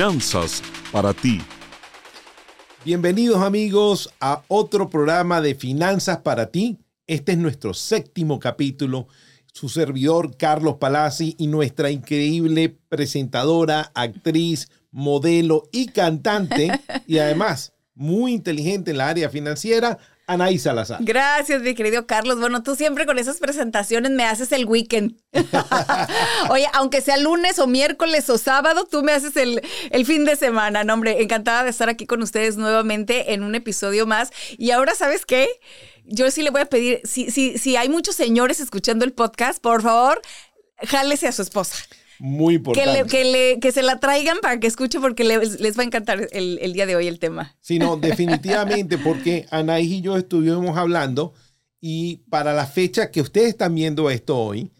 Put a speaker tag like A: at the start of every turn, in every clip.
A: Finanzas para ti.
B: Bienvenidos amigos a otro programa de Finanzas para ti. Este es nuestro séptimo capítulo. Su servidor Carlos Palazzi y nuestra increíble presentadora, actriz, modelo y cantante y además muy inteligente en la área financiera, Anaí Salazar.
C: Gracias, mi querido Carlos. Bueno, tú siempre con esas presentaciones me haces el weekend. Oye, aunque sea lunes o miércoles o sábado, tú me haces el, el, fin de semana. No, hombre, encantada de estar aquí con ustedes nuevamente en un episodio más. Y ahora, ¿sabes qué? Yo sí le voy a pedir, si, si, si hay muchos señores escuchando el podcast, por favor, jálese a su esposa
B: muy importante.
C: Que, le, que, se la traigan para que escuche porque les, les va a encantar el, el, día de hoy el tema.
B: Sí, no, definitivamente, porque Anaís y yo estuvimos hablando y para la fecha que ustedes están viendo esto hoy,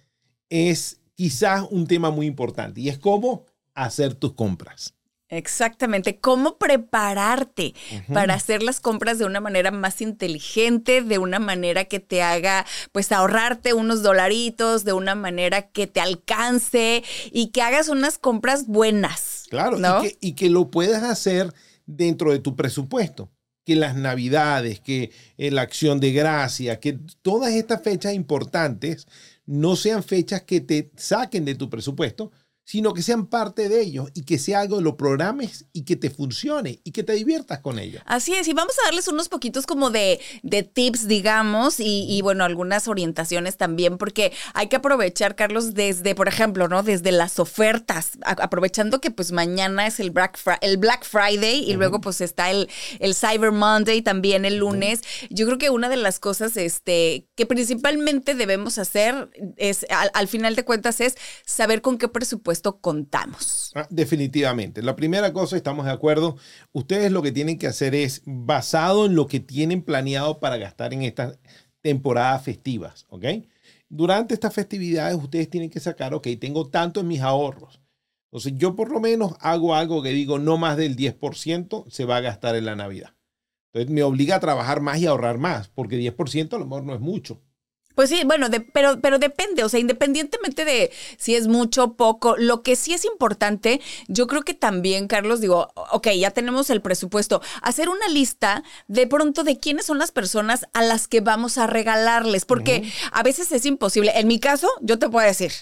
B: es quizás un tema muy importante y es cómo hacer tus compras.
C: Exactamente, cómo prepararte para hacer las compras de una manera más inteligente, de una manera que te haga pues ahorrarte unos dolaritos, de una manera que te alcance y que hagas unas compras buenas.
B: Claro, y, que, y, que, lo puedas hacer dentro de tu presupuesto. Que las navidades, que eh, la acción de gracia, que todas estas fechas importantes no sean fechas que te saquen de tu presupuesto, sino que sean parte de ellos y que sea algo, lo programes y que te funcione y que te diviertas con ellos.
C: Así es, y vamos a darles unos poquitos como de, de tips, digamos, y, y, bueno, algunas orientaciones también, porque hay que aprovechar, Carlos, desde, por ejemplo, ¿no? Desde las ofertas, aprovechando que pues mañana es el Black, el Black Friday y luego pues está el, el Cyber Monday también el lunes. Yo creo que una de las cosas este, que principalmente debemos hacer es, al, al final de cuentas, es saber con qué presupuesto contamos.
B: Ah, definitivamente. La primera cosa, estamos de acuerdo, ustedes lo que tienen que hacer es, basado en lo que tienen planeado para gastar en estas temporadas festivas, ¿ok? Durante estas festividades ustedes tienen que sacar, ok, tengo tanto en mis ahorros. Entonces yo por lo menos hago algo que digo no más del 10% se va a gastar en la Navidad. Entonces me obliga a trabajar más y ahorrar más, porque 10% a lo mejor no es mucho.
C: Pues sí, bueno, pero, pero depende, o sea, independientemente de si es mucho o poco, lo que sí es importante, yo creo que también, Carlos, digo, ok, ya tenemos el presupuesto, hacer una lista de pronto de quiénes son las personas a las que vamos a regalarles, porque a veces es imposible. En mi caso, yo te puedo decir,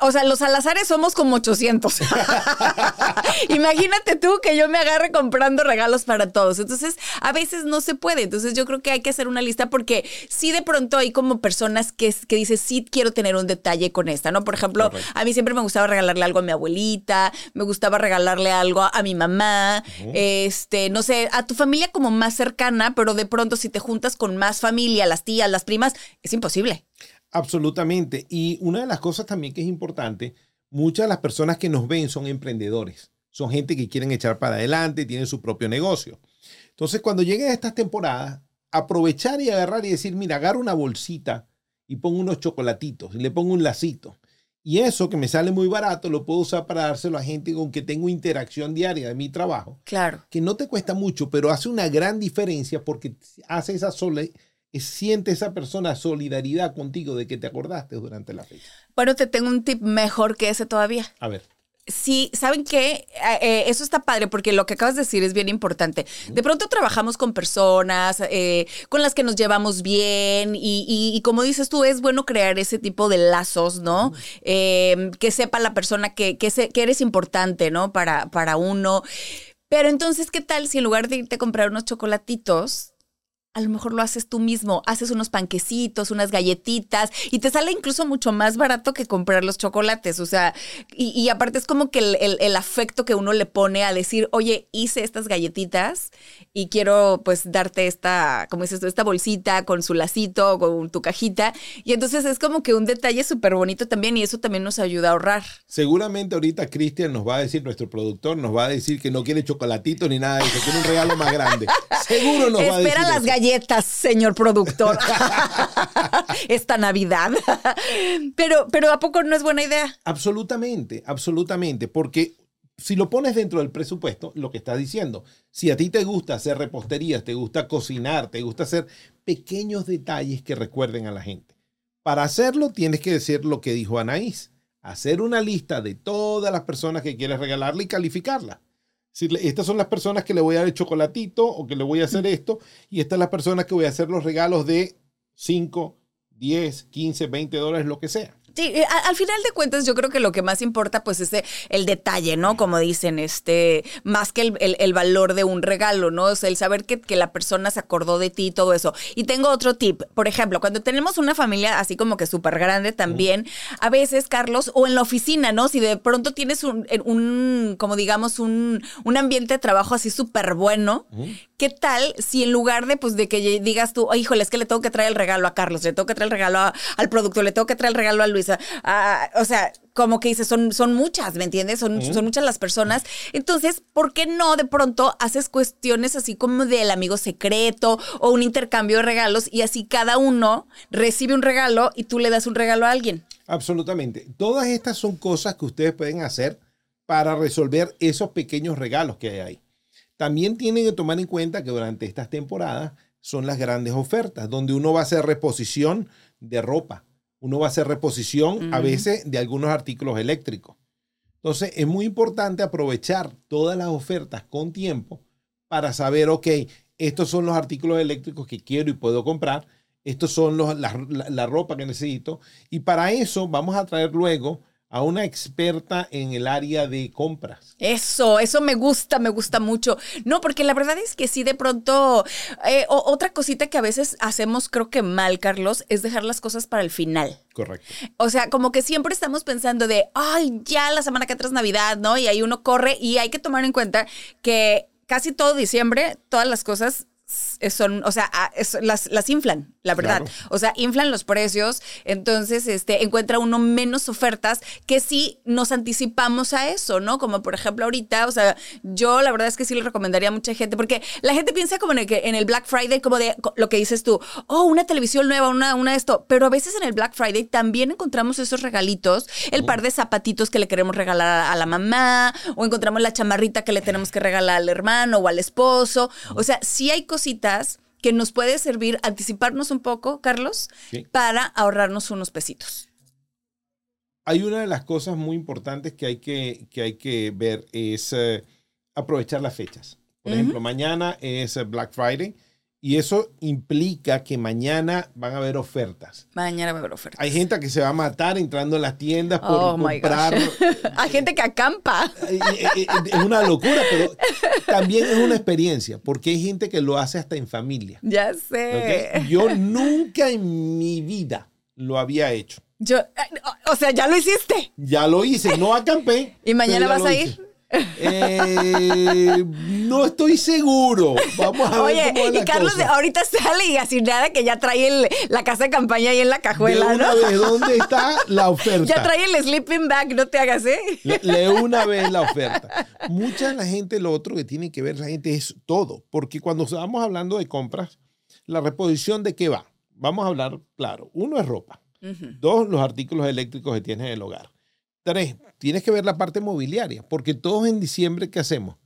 C: o sea, los Salazares somos como 800. Imagínate tú que yo me agarre comprando regalos para todos. Entonces, a veces no se puede. Entonces, yo creo que hay que hacer una lista porque sí de pronto hay como personas que, que dicen, sí quiero tener un detalle con esta, ¿no? Por ejemplo, a mí siempre me gustaba regalarle algo a mi abuelita, me gustaba regalarle algo a mi mamá, este, no sé, a tu familia como más cercana, pero de pronto si te juntas con más familia, las tías, las primas, es imposible.
B: Absolutamente. Y una de las cosas también que es importante, muchas de las personas que nos ven son emprendedores, son gente que quieren echar para adelante, tienen su propio negocio. Entonces, cuando lleguen a estas temporadas, aprovechar y agarrar y decir, mira, agarro una bolsita y pongo unos chocolatitos y le pongo un lacito. Y eso que me sale muy barato lo puedo usar para dárselo a gente con que tengo interacción diaria de mi trabajo.
C: Claro.
B: Que no te cuesta mucho, pero hace una gran diferencia porque hace esa sola siente esa persona solidaridad contigo de que te acordaste durante la fecha.
C: Bueno, te tengo un tip mejor que ese todavía.
B: A ver.
C: Sí, ¿saben qué? Eh, eh, eso está padre porque lo que acabas de decir es bien importante. De pronto trabajamos con personas eh, con las que nos llevamos bien y, como dices tú, es bueno crear ese tipo de lazos, ¿no? Em, que sepa la persona que, que, que eres importante, ¿no? Para, para uno. Pero entonces, ¿qué tal si en lugar de irte a comprar unos chocolatitos, a lo mejor lo haces tú mismo, haces unos panquecitos, unas galletitas y te sale incluso mucho más barato que comprar los chocolates. O sea, y, aparte es como que el, afecto que uno le pone a decir, oye, hice estas galletitas y quiero pues darte esta, como dices tú, esta bolsita con su lacito, con tu cajita. Y entonces es como que un detalle súper bonito también y eso también nos ayuda a ahorrar.
B: Seguramente ahorita Cristian nos va a decir, nuestro productor nos va a decir que no quiere chocolatito ni nada de eso, quiere un regalo más grande. Seguro nos va a decir.
C: Las galletas señor productor, esta Navidad. pero, pero ¿a poco no es buena idea?
B: Absolutamente, absolutamente, porque si lo pones dentro del presupuesto, lo que estás diciendo, si a ti te gusta hacer reposterías, te gusta cocinar, te gusta hacer pequeños detalles que recuerden a la gente. Para hacerlo tienes que decir lo que dijo Anaís. hacer una lista de todas las personas que quieres regalarle y calificarla. Estas son las personas que le voy a dar el chocolatito o que le voy a hacer esto, y estas son las personas que voy a hacer los regalos de 5, 10, 15, 20 dólares, lo que sea.
C: Sí, eh, al final de cuentas yo creo que lo que más importa pues es el detalle, ¿no? Como dicen, este, más que el, valor de un regalo, ¿no? O sea, el saber que, que, la persona se acordó de ti y todo eso. Y tengo otro tip, por ejemplo, cuando tenemos una familia así como que súper grande también, a veces, Carlos, o en la oficina, ¿no? Si de pronto tienes un, un como digamos, un, un ambiente de trabajo así súper bueno, ¿qué tal si en lugar de, pues, de que digas tú, híjole, es que le tengo que traer el regalo a Carlos, le tengo que traer el regalo al productor, le tengo que traer el regalo a Luis, o sea, como que dices, son, son muchas, ¿me entiendes? Son, son muchas las personas. Entonces, ¿por qué no de pronto haces cuestiones así como del amigo secreto o un intercambio de regalos y así cada uno recibe un regalo y tú le das un regalo a alguien?
B: Absolutamente. Todas estas son cosas que ustedes pueden hacer para resolver esos pequeños regalos que hay ahí. También tienen que tomar en cuenta que durante estas temporadas son las grandes ofertas, donde uno va a hacer reposición de ropa, uno va a hacer reposición a veces de algunos artículos eléctricos. Entonces es muy importante aprovechar todas las ofertas con tiempo para saber, ok, estos son los artículos eléctricos que quiero y puedo comprar, estos son los, la ropa que necesito y para eso vamos a traer luego a una experta en el área de compras.
C: Eso, eso me gusta, me gusta mucho. No, porque la verdad es que sí, de pronto, eh, otra cosita que a veces hacemos, creo que mal, Carlos, es dejar las cosas para el final.
B: Correcto.
C: O sea, como que siempre estamos pensando de, ay, ya la semana que atrás Navidad, ¿no? Y ahí uno corre y hay que tomar en cuenta que casi todo diciembre, todas las cosas son, o sea, las, las inflan, la verdad. O sea, inflan los precios, entonces este, encuentra uno menos ofertas que si nos anticipamos a eso, ¿no? Como por ejemplo ahorita, o sea, yo la verdad es que sí le recomendaría a mucha gente, porque la gente piensa como en el, que, en el Black Friday, como de lo que dices tú, oh, una televisión nueva, una, una esto, pero a veces en el Black Friday también encontramos esos regalitos, el par de zapatitos que le queremos regalar a la mamá, o encontramos la chamarrita que le tenemos que regalar al hermano o al esposo, o sea, sí hay cositas que nos puede servir anticiparnos un poco, Carlos, para ahorrarnos unos pesitos.
B: Hay una de las cosas muy importantes que hay que, que, hay que ver es eh, aprovechar las fechas. Por ejemplo, mañana es Black Friday y eso implica que mañana van a haber ofertas.
C: Mañana va a haber ofertas.
B: Hay gente que se va a matar entrando en las tiendas por oh comprar.
C: Hay gente que acampa.
B: Es una locura, pero también es una experiencia, porque hay gente que lo hace hasta en familia.
C: Ya sé.
B: Yo nunca en mi vida lo había hecho.
C: Yo, o sea, ya lo hiciste.
B: Ya lo hice, no acampé.
C: ¿Y mañana vas a ir?
B: Eh, no estoy seguro. Vamos a ver cómo
C: y Carlos ahorita sale y así nada que ya trae la casa de campaña ahí en la cajuela,
B: una
C: ¿no?
B: vez, ¿dónde está la oferta?
C: Ya trae el sleeping bag, no te hagas, ¿eh?
B: Lee una vez la oferta. Mucha la gente, lo otro que tiene que ver la gente es todo, porque cuando estamos hablando de compras, la reposición de qué va. Vamos a hablar claro. Uno es ropa. Dos, los artículos eléctricos que tienes en el hogar. Tres, tienes que ver la parte mobiliaria, porque todos en diciembre, ¿qué hacemos?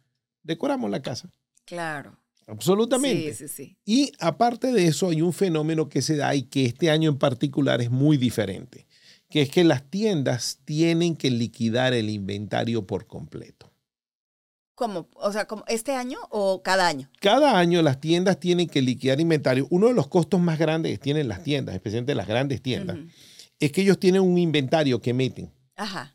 B: Decoramos la casa.
C: Claro.
B: Absolutamente.
C: Sí, sí, sí.
B: Y aparte de eso, hay un fenómeno que se da y que este año en particular es muy diferente, que es que las tiendas tienen que liquidar el inventario por completo.
C: ¿Cómo? O sea, ¿como ¿este año o cada año?
B: Cada año las tiendas tienen que liquidar inventario. Uno de los costos más grandes que tienen las tiendas, especialmente las grandes tiendas, es que ellos tienen un inventario que meten.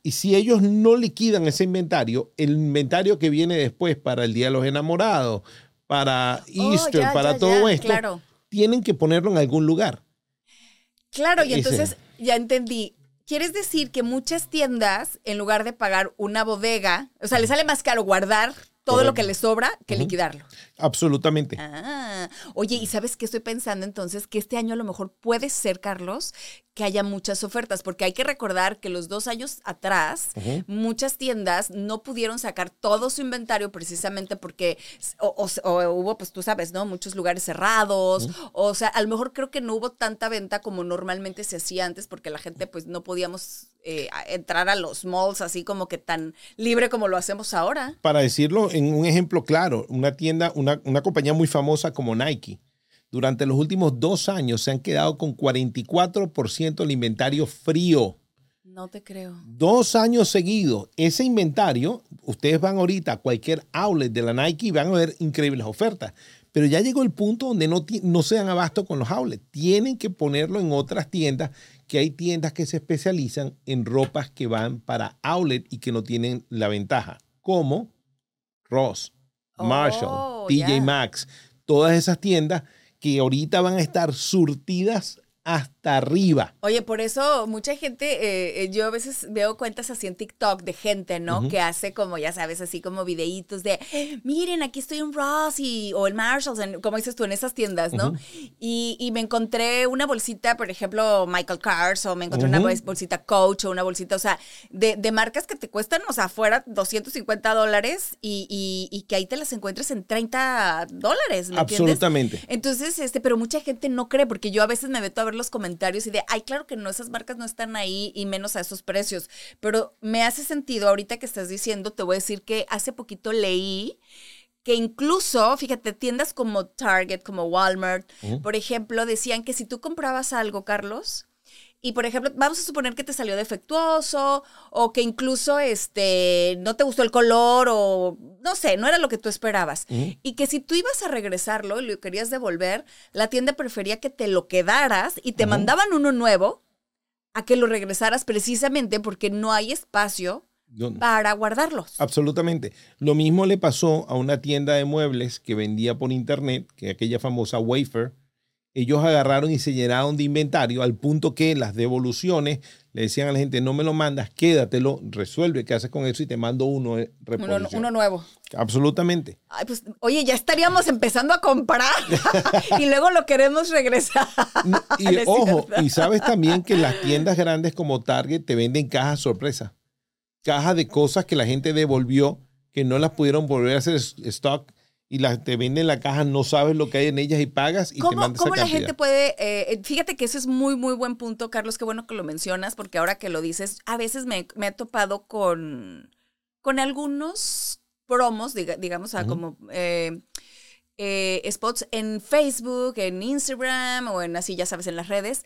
B: Y si ellos no liquidan ese inventario, el inventario que viene después para el Día de los Enamorados, para oh, Easter, para todo esto, tienen que ponerlo en algún lugar.
C: Claro, y entonces ya entendí. ¿Quieres decir que muchas tiendas, en lugar de pagar una bodega, o sea, les sale más caro guardar todo lo que les sobra que liquidarlo?
B: Absolutamente.
C: Ah, oye, ¿y sabes qué estoy pensando entonces? Que este año a lo mejor puede ser, Carlos, que haya muchas ofertas, porque hay que recordar que los dos años atrás, muchas tiendas no pudieron sacar todo su inventario precisamente porque o, hubo, pues tú sabes, ¿no? Muchos lugares cerrados, o sea, a lo mejor creo que no hubo tanta venta como normalmente se hacía antes porque la gente pues no podíamos eh, entrar a los malls así como que tan libre como lo hacemos ahora.
B: Para decirlo en un ejemplo claro, una tienda, una, una compañía muy famosa como Nike, durante los últimos dos años se han quedado con 44% del inventario frío.
C: No te creo.
B: Dos años seguidos, ese inventario, ustedes van ahorita a cualquier outlet de la Nike y van a ver increíbles ofertas. Pero ya llegó el punto donde no, no se dan abasto con los outlets. Tienen que ponerlo en otras tiendas, que hay tiendas que se especializan en ropas que van para outlet y que no tienen la ventaja, como Ross, Marshall,
C: Oh,
B: TJ. Maxx, todas esas tiendas que ahorita van a estar surtidas hasta arriba.
C: Oye, por eso mucha gente, eh, eh, yo a veces veo cuentas así en TikTok de gente, ¿no? Que hace como, ya sabes, así como videitos de, miren, aquí estoy en Ross y, o en Marshalls, en- como dices tú, en esas tiendas, ¿no? y, y me encontré una bolsita, por ejemplo, Michael Kors, o me encontré una bolsita Coach, o una bolsita, o sea, de, de marcas que te cuestan, o sea, afuera 250 dólares y, y- y que ahí te las encuentres en 30 dólares, ¿me entiendes?
B: Absolutamente.
C: Entonces, este, pero mucha gente no cree, porque yo a veces me meto a ver los comentarios y de, ay, claro que no, esas marcas no están ahí y menos a esos precios. Pero me hace sentido, ahorita que estás diciendo, te voy a decir que hace poquito leí que incluso, fíjate, tiendas como Target, como Walmart, por ejemplo, decían que si tú comprabas algo, Carlos, y por ejemplo, vamos a suponer que te salió defectuoso o que incluso este no te gustó el color o no sé, no era lo que tú esperabas. Y que si tú ibas a regresarlo y lo querías devolver, la tienda prefería que te lo quedaras y te mandaban uno nuevo a que lo regresaras precisamente porque no hay espacio
B: No, no.
C: para guardarlos.
B: Absolutamente. Lo mismo le pasó a una tienda de muebles que vendía por internet, que aquella famosa Wafer. Ellos agarraron y se llenaron de inventario al punto que las devoluciones le decían a la gente, no me lo mandas, quédatelo, resuelve qué haces con eso y te mando uno de
C: Uno, uno nuevo.
B: Absolutamente.
C: Ay, pues, oye, ya estaríamos empezando a comprar y luego lo queremos regresar.
B: No Y ojo,
C: cierto.
B: y sabes también que las tiendas grandes como Target te venden cajas sorpresa. Cajas de cosas que la gente devolvió, que no las pudieron volver a hacer stock y las te venden la caja, no sabes lo que hay en ellas y pagas y te
C: ¿Cómo,
B: mandan esa
C: cómo la gente puede, eh, eh, fíjate que ese es muy, muy buen punto, Carlos, qué bueno que lo mencionas, porque ahora que lo dices, a veces me, me he topado con, con algunos promos, diga- digamos, sea, como eh, eh, spots en Facebook, en Instagram o en así, ya sabes, en las redes,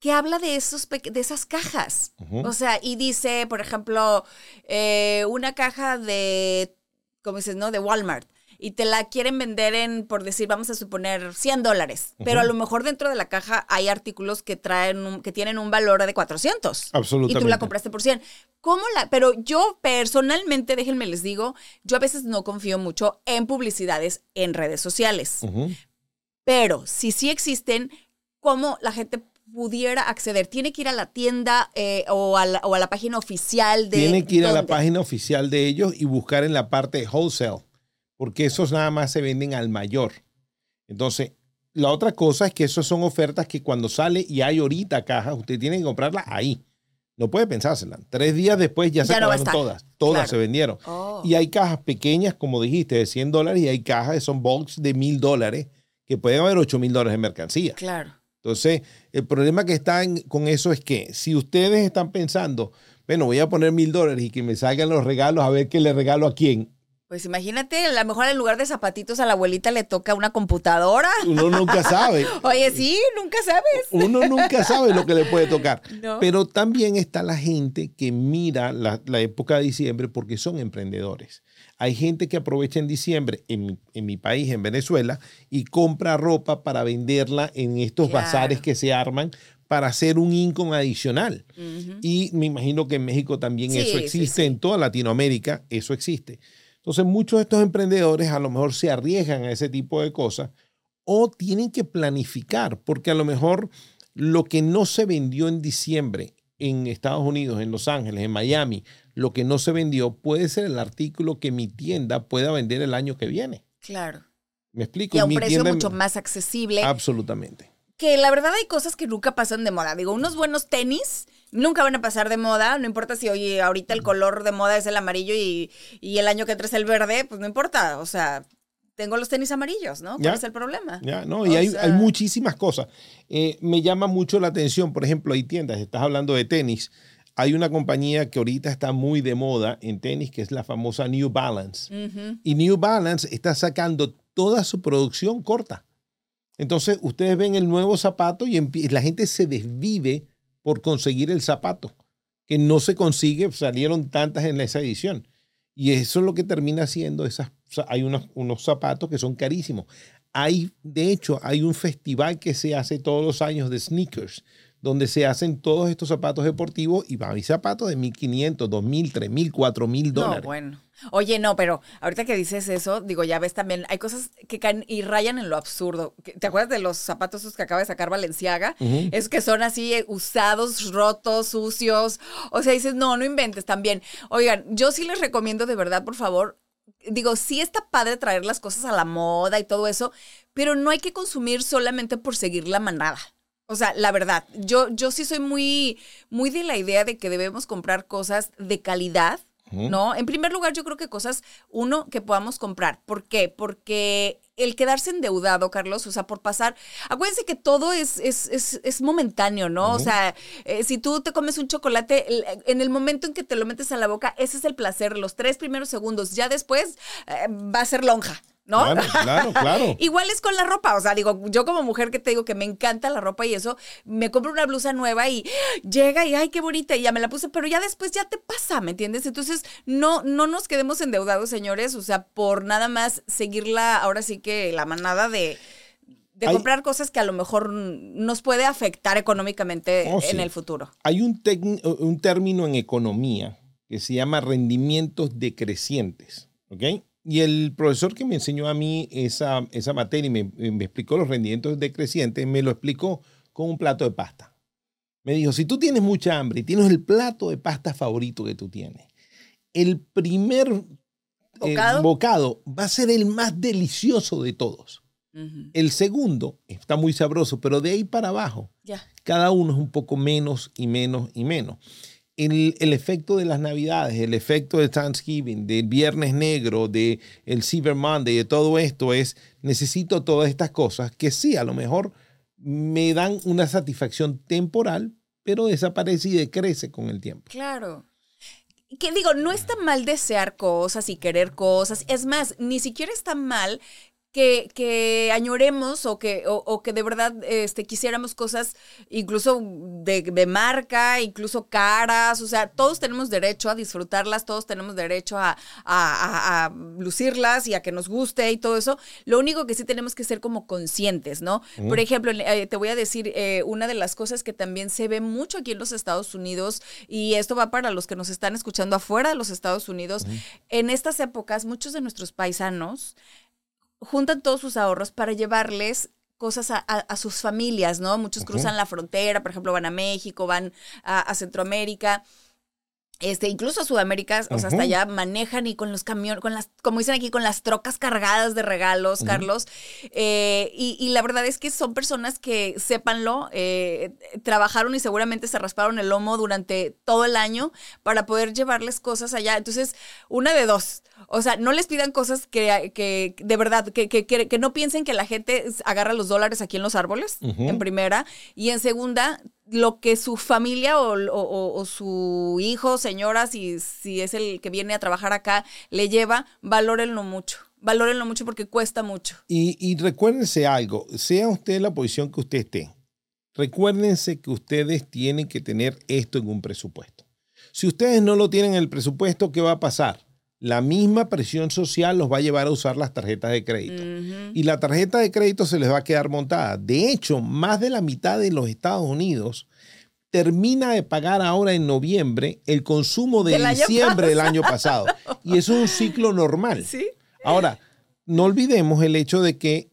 C: que habla de, esos de esas cajas. O sea, y dice, por ejemplo, una caja de, como dices, ¿no? De Walmart. Y te la quieren vender en, por decir, vamos a suponer, 100 dólares. Pero a lo mejor dentro de la caja hay artículos que traen un- que tienen un valor de 400. Y tú
B: Absolutamente.
C: la compraste por 100. ¿Cómo la? Pero yo personalmente, déjenme les digo, yo a veces no confío mucho en publicidades en redes sociales. Pero si sí existen, ¿cómo la gente pudiera acceder? ¿Tiene que ir a la tienda eh, o, a la, o a la página oficial de...
B: Tiene que ir a la página oficial de ellos y buscar en la parte wholesale, porque esos nada más se venden al mayor. Entonces, la otra cosa es que esas son ofertas que cuando sale y hay ahorita cajas, usted tiene que comprarlas ahí. No puede pensársela. Tres días después ya se
C: Ya
B: acabaron todas. Todas
C: Claro.
B: se vendieron.
C: Oh.
B: Y hay cajas pequeñas, como dijiste, de 100 dólares y hay cajas que son bulks de 1000 dólares, que pueden haber 8 mil dólares en mercancía.
C: Claro.
B: Entonces, el problema que está en- con eso es que si ustedes están pensando, bueno, voy a poner mil dólares y que me salgan los regalos, a ver qué le regalo a quién,
C: Pues imagínate, a lo mejor en lugar de zapatitos a la abuelita le toca una computadora.
B: uno nunca sabe.
C: Oye, sí, nunca sabes.
B: Uno nunca sabe lo que le puede tocar.
C: No.
B: Pero también está la gente que mira la, la época de diciembre porque son emprendedores. Hay gente que aprovecha en diciembre en, mi- en mi país, en Venezuela, y compra ropa para venderla en estos
C: Claro.
B: bazares que se arman para hacer un income adicional. Y me imagino que en México también
C: Sí,
B: eso
C: sí,
B: existe,
C: sí.
B: en toda Latinoamérica eso existe. Entonces muchos de estos emprendedores a lo mejor se arriesgan a ese tipo de cosas o tienen que planificar, porque a lo mejor lo que no se vendió en diciembre en Estados Unidos, en Los Ángeles, en Miami, lo que no se vendió puede ser el artículo que mi tienda pueda vender el año que viene.
C: Claro.
B: ¿Me explico?
C: Y a un
B: mi
C: precio
B: tienda-
C: mucho más accesible.
B: Absolutamente.
C: que la verdad hay cosas que nunca pasan de moda. Digo, unos buenos tenis nunca van a pasar de moda. No importa si, oye, ahorita el color de moda es el amarillo y, y el año que entra es el verde, pues no importa. O sea, tengo los tenis amarillos, ¿no? ¿Cuál
B: Ya.
C: es el problema?
B: Ya, ¿no? Y hay,
C: sea-
B: hay muchísimas cosas. Eh, me llama mucho la atención, por ejemplo, hay tiendas, estás hablando de tenis. Hay una compañía que ahorita está muy de moda en tenis, que es la famosa New Balance. Y New Balance está sacando toda su producción corta. Entonces, ustedes ven el nuevo zapato y la gente se desvive por conseguir el zapato. que no se consigue, salieron tantas en esa edición. Y eso es lo que termina siendo esas, hay unos, unos zapatos que son carísimos. Hay, de hecho, hay un festival que se hace todos los años de sneakers, donde se hacen todos estos zapatos deportivos y hay zapatos de 1.500, 2.000, 3.000, 4.000 dólares.
C: No, bueno. Oye, no, pero ahorita que dices eso, digo, ya ves también, hay cosas que caen y rayan en lo absurdo. ¿Te acuerdas de los zapatos esos que acaba de sacar Valenciaga? Es que son así eh, usados, rotos, sucios. O sea, dices, no, no inventes también. Oigan, yo sí les recomiendo de verdad, por favor, digo, sí está padre traer las cosas a la moda y todo eso, pero no hay que consumir solamente por seguir la manada. O sea, la verdad, yo, yo sí soy muy, muy de la idea de que debemos comprar cosas de calidad, ¿no? En primer lugar, yo creo que cosas, uno, que podamos comprar. ¿Por qué? Porque el quedarse endeudado, Carlos, o sea, por pasar, acuérdense que todo es, es, es, es momentáneo, ¿no? O sea, eh, si tú te comes un chocolate, en el momento en que te lo metes a la boca, ese es el placer, los tres primeros segundos, ya después eh, va a ser lonja. ¿No?
B: Claro, claro, claro.
C: Igual es con la ropa, o sea, digo, yo como mujer que te digo que me encanta la ropa y eso, me compro una blusa nueva y llega y ay, qué bonita, y ya me la puse, pero ya después ya te pasa, ¿me entiendes? Entonces, no no nos quedemos endeudados, señores, o sea, por nada más seguirla, ahora sí que la manada de de comprar cosas que a lo mejor nos puede afectar económicamente
B: Oh,
C: en
B: sí.
C: el futuro.
B: Hay un, un término en economía que se llama rendimientos decrecientes, ¿ok? Y el profesor que me enseñó a mí esa, esa materia y me, me explicó los rendimientos decrecientes, me lo explicó con un plato de pasta. Me dijo, si tú tienes mucha hambre y tienes el plato de pasta favorito que tú tienes, el primer eh,
C: ¿Bocado?
B: va a ser el más delicioso de todos. El segundo está muy sabroso, pero de ahí para abajo cada uno es un poco menos y menos y menos. El, efecto de las navidades, el efecto de Thanksgiving, del Viernes Negro, de el Cyber Monday, de todo esto es, necesito todas estas cosas que sí, a lo mejor me dan una satisfacción temporal, pero desaparece y decrece con el tiempo.
C: Claro. Que digo, no está mal desear cosas y querer cosas. Es más, ni siquiera está mal que, que añoremos o que, o, o que de verdad este, quisiéramos cosas incluso de, de marca, incluso caras. O sea, todos tenemos derecho a disfrutarlas, todos tenemos derecho a, a- a- a lucirlas y a que nos guste y todo eso. Lo único que sí tenemos que ser como conscientes, ¿no? Por ejemplo, eh, te voy a decir, eh, una de las cosas que también se ve mucho aquí en los Estados Unidos, y esto va para los que nos están escuchando afuera de los Estados Unidos, en estas épocas muchos de nuestros paisanos juntan todos sus ahorros para llevarles cosas a, a- a sus familias, ¿no? Muchos cruzan la frontera, por ejemplo, van a México, van a, a Centroamérica. Este, incluso a Sudamérica, o sea, hasta allá manejan y con los camiones, con las, como dicen aquí, con las trocas cargadas de regalos, Carlos. Eh, y, y la verdad es que son personas que, sépanlo, eh, trabajaron y seguramente se rasparon el lomo durante todo el año para poder llevarles cosas allá. Entonces, una de dos. O sea, no les pidan cosas que, que de verdad, que, que, que- no piensen que la gente agarra los dólares aquí en los árboles, en primera. Y en segunda, lo que su familia o, o- su hijo, señora, si, si es el que viene a trabajar acá, le lleva, valórenlo mucho. Valórenlo mucho porque cuesta mucho.
B: Y, y recuérdense algo, sea usted la posición que usted esté, recuérdense que ustedes tienen que tener esto en un presupuesto. Si ustedes no lo tienen en el presupuesto, ¿qué va a pasar? La misma presión social los va a llevar a usar las tarjetas de crédito. Y la tarjeta de crédito se les va a quedar montada. De hecho, más de la mitad de los Estados Unidos termina de pagar ahora en noviembre el consumo de
C: Del
B: diciembre del año pasado. Y eso es un ciclo normal.
C: ¿Sí?
B: Ahora, no olvidemos el hecho de que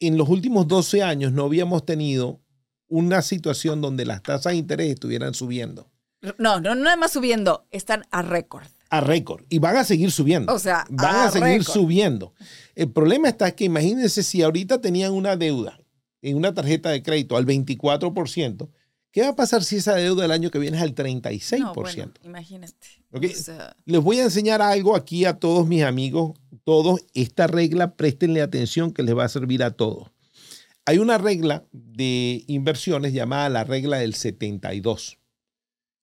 B: en los últimos 12 años no habíamos tenido una situación donde las tasas de interés estuvieran subiendo
C: No, no, no nada más subiendo, están a récord.
B: A récord y van a seguir subiendo.
C: O sea,
B: van
C: a
B: a, seguir subiendo. El problema está que imagínense si ahorita tenían una deuda en una tarjeta de crédito al 24%, ¿qué va a pasar si esa deuda del año que viene es al 36%?
C: No, bueno, imagínate.
B: ¿Ok?
C: O sea,
B: Les voy a enseñar algo aquí a todos mis amigos, todos. Esta regla, préstenle atención que les va a servir a todos. Hay una regla de inversiones llamada la regla del 72,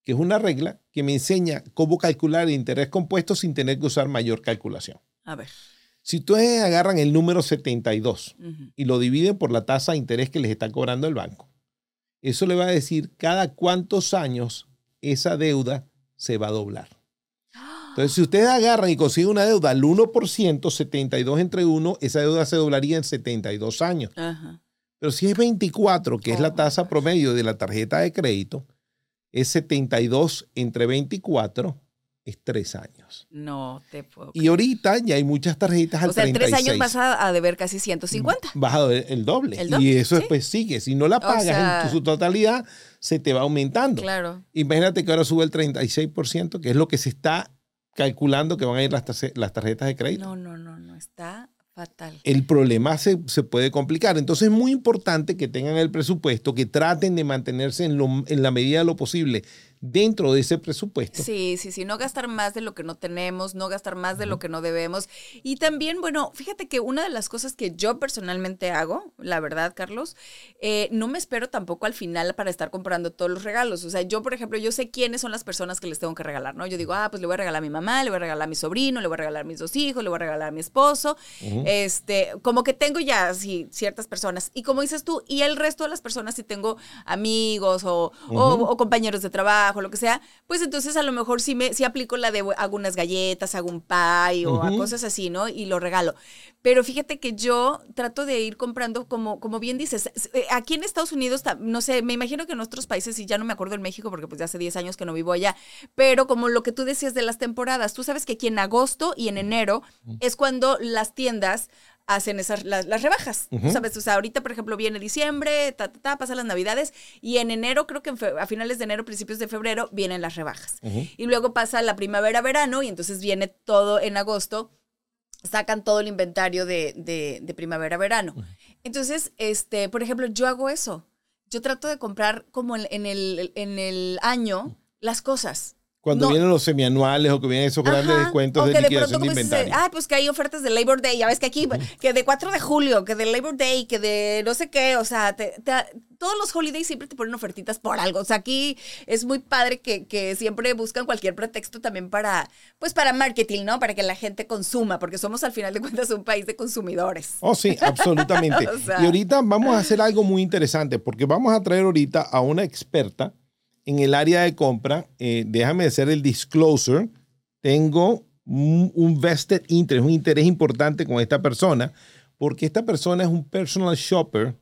B: que es una regla que me enseña cómo calcular el interés compuesto sin tener que usar mayor calculación.
C: a ver.
B: Si ustedes agarran el número 72
C: Ujú.
B: y lo dividen por la tasa de interés que les está cobrando el banco, eso le va a decir cada cuántos años esa deuda se va a doblar. Entonces, si ustedes agarran y consiguen una deuda al 1%, 72 entre 1, esa deuda se doblaría en 72 años.
C: Ajá.
B: Pero si es 24, que es la
C: Oh.
B: tasa promedio de la tarjeta de crédito, es 72 entre 24, es 3 años.
C: No te puedo.
B: Y ahorita ya hay muchas tarjetas al
C: o sea, en tres
B: 36.
C: años vas a, a deber casi 150.
B: Vas a el doble.
C: El doble,
B: y eso
C: sí.
B: después sigue. Si no la pagas
C: sea-
B: en tu- su totalidad, se te va aumentando.
C: Claro.
B: Imagínate que ahora sube el 36%, que es lo que se está calculando que van a ir las tarjetas de crédito.
C: No, no, no, no. Está
B: el problema se, se puede complicar. Entonces es muy importante que tengan el presupuesto, que traten de mantenerse en, lo- en la medida de lo posible dentro de ese presupuesto.
C: Sí, sí, sí, no gastar más de lo que no tenemos, no gastar más de lo que no debemos. Y también, bueno, fíjate que una de las cosas que yo personalmente hago, la verdad, Carlos, eh, no me espero tampoco al final para estar comprando todos los regalos. O sea, yo, por ejemplo, yo sé quiénes son las personas que les tengo que regalar, ¿no? Yo digo, ah, pues le voy a regalar a mi mamá, le voy a regalar a mi sobrino, le voy a regalar a mis dos hijos, le voy a regalar a mi esposo. Este, como que tengo ya así ciertas personas. Y como dices tú, y el resto de las personas, si tengo amigos o, o- o compañeros de trabajo, lo que sea, pues entonces a lo mejor sí me sí aplico la de hago unas galletas, hago un pie o a
B: Ujú.
C: cosas así, ¿no? Y lo regalo. Pero fíjate que yo trato de ir comprando, como, como bien dices, eh, aquí en Estados Unidos, no sé, me imagino que en otros países, y ya no me acuerdo en México porque pues ya hace 10 años que no vivo allá, pero como lo que tú decías de las temporadas, tú sabes que aquí en agosto y en enero es cuando las tiendas hacen esas las, las rebajas. ¿sabes? O sea, ahorita, por ejemplo, viene diciembre, ta, ta, ta, pasan las navidades y en enero, creo que en a finales de enero, principios de febrero, vienen las rebajas. Y luego pasa la primavera, verano y entonces viene todo en agosto, sacan todo el inventario de, de, de primavera, verano. Entonces, este, por ejemplo, yo hago eso. Yo trato de comprar como en, en el, en el año las cosas.
B: Cuando
C: No.
B: vienen los semianuales o que vienen esos grandes
C: Ajá,
B: descuentos de
C: de
B: liquidación de
C: dices,
B: inventario.
C: ah, pues que hay ofertas de Labor Day, ya ves que aquí, que de 4 de julio, que de Labor Day, que de no sé qué, o sea, te- te- todos los holidays siempre te ponen ofertitas por algo, o sea, aquí es muy padre que, que siempre buscan cualquier pretexto también para, pues para marketing, ¿no? Para que la gente consuma, porque somos al final de cuentas un país de consumidores.
B: Oh, sí, absolutamente.
C: O sea.
B: Y ahorita vamos a hacer algo muy interesante porque vamos a traer ahorita a una experta en el área de compra. Eh, déjame hacer el disclosure. Tengo un, vested interest, un interés importante con esta persona porque esta persona es un personal shopper.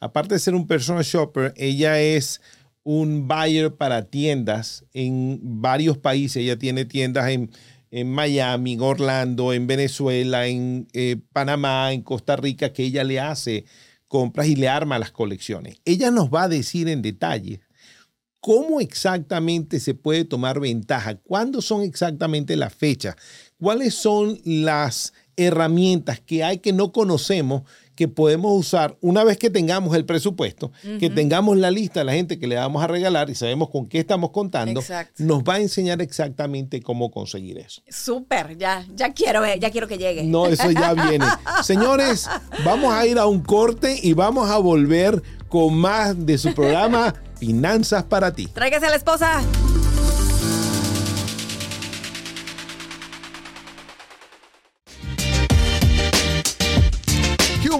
B: Aparte de ser un personal shopper, ella es un buyer para tiendas en varios países. Ella tiene tiendas en, en Miami, en Orlando, en Venezuela, en eh, Panamá, en Costa Rica, que ella le hace compras y le arma las colecciones. Ella nos va a decir en detalle cómo exactamente se puede tomar ventaja, cuándo son exactamente las fechas, cuáles son las herramientas que hay que no conocemos que podemos usar una vez que tengamos el presupuesto, que tengamos la lista de la gente que le vamos a regalar y sabemos con qué estamos contando,
C: Exacto.
B: nos va a enseñar exactamente cómo conseguir eso.
C: Súper, ya, ya quiero, eh, ya quiero que llegue.
B: No, eso ya viene. Señores, vamos a ir a un corte y vamos a volver con más de su programa Finanzas para ti.
C: Tráigase a la esposa.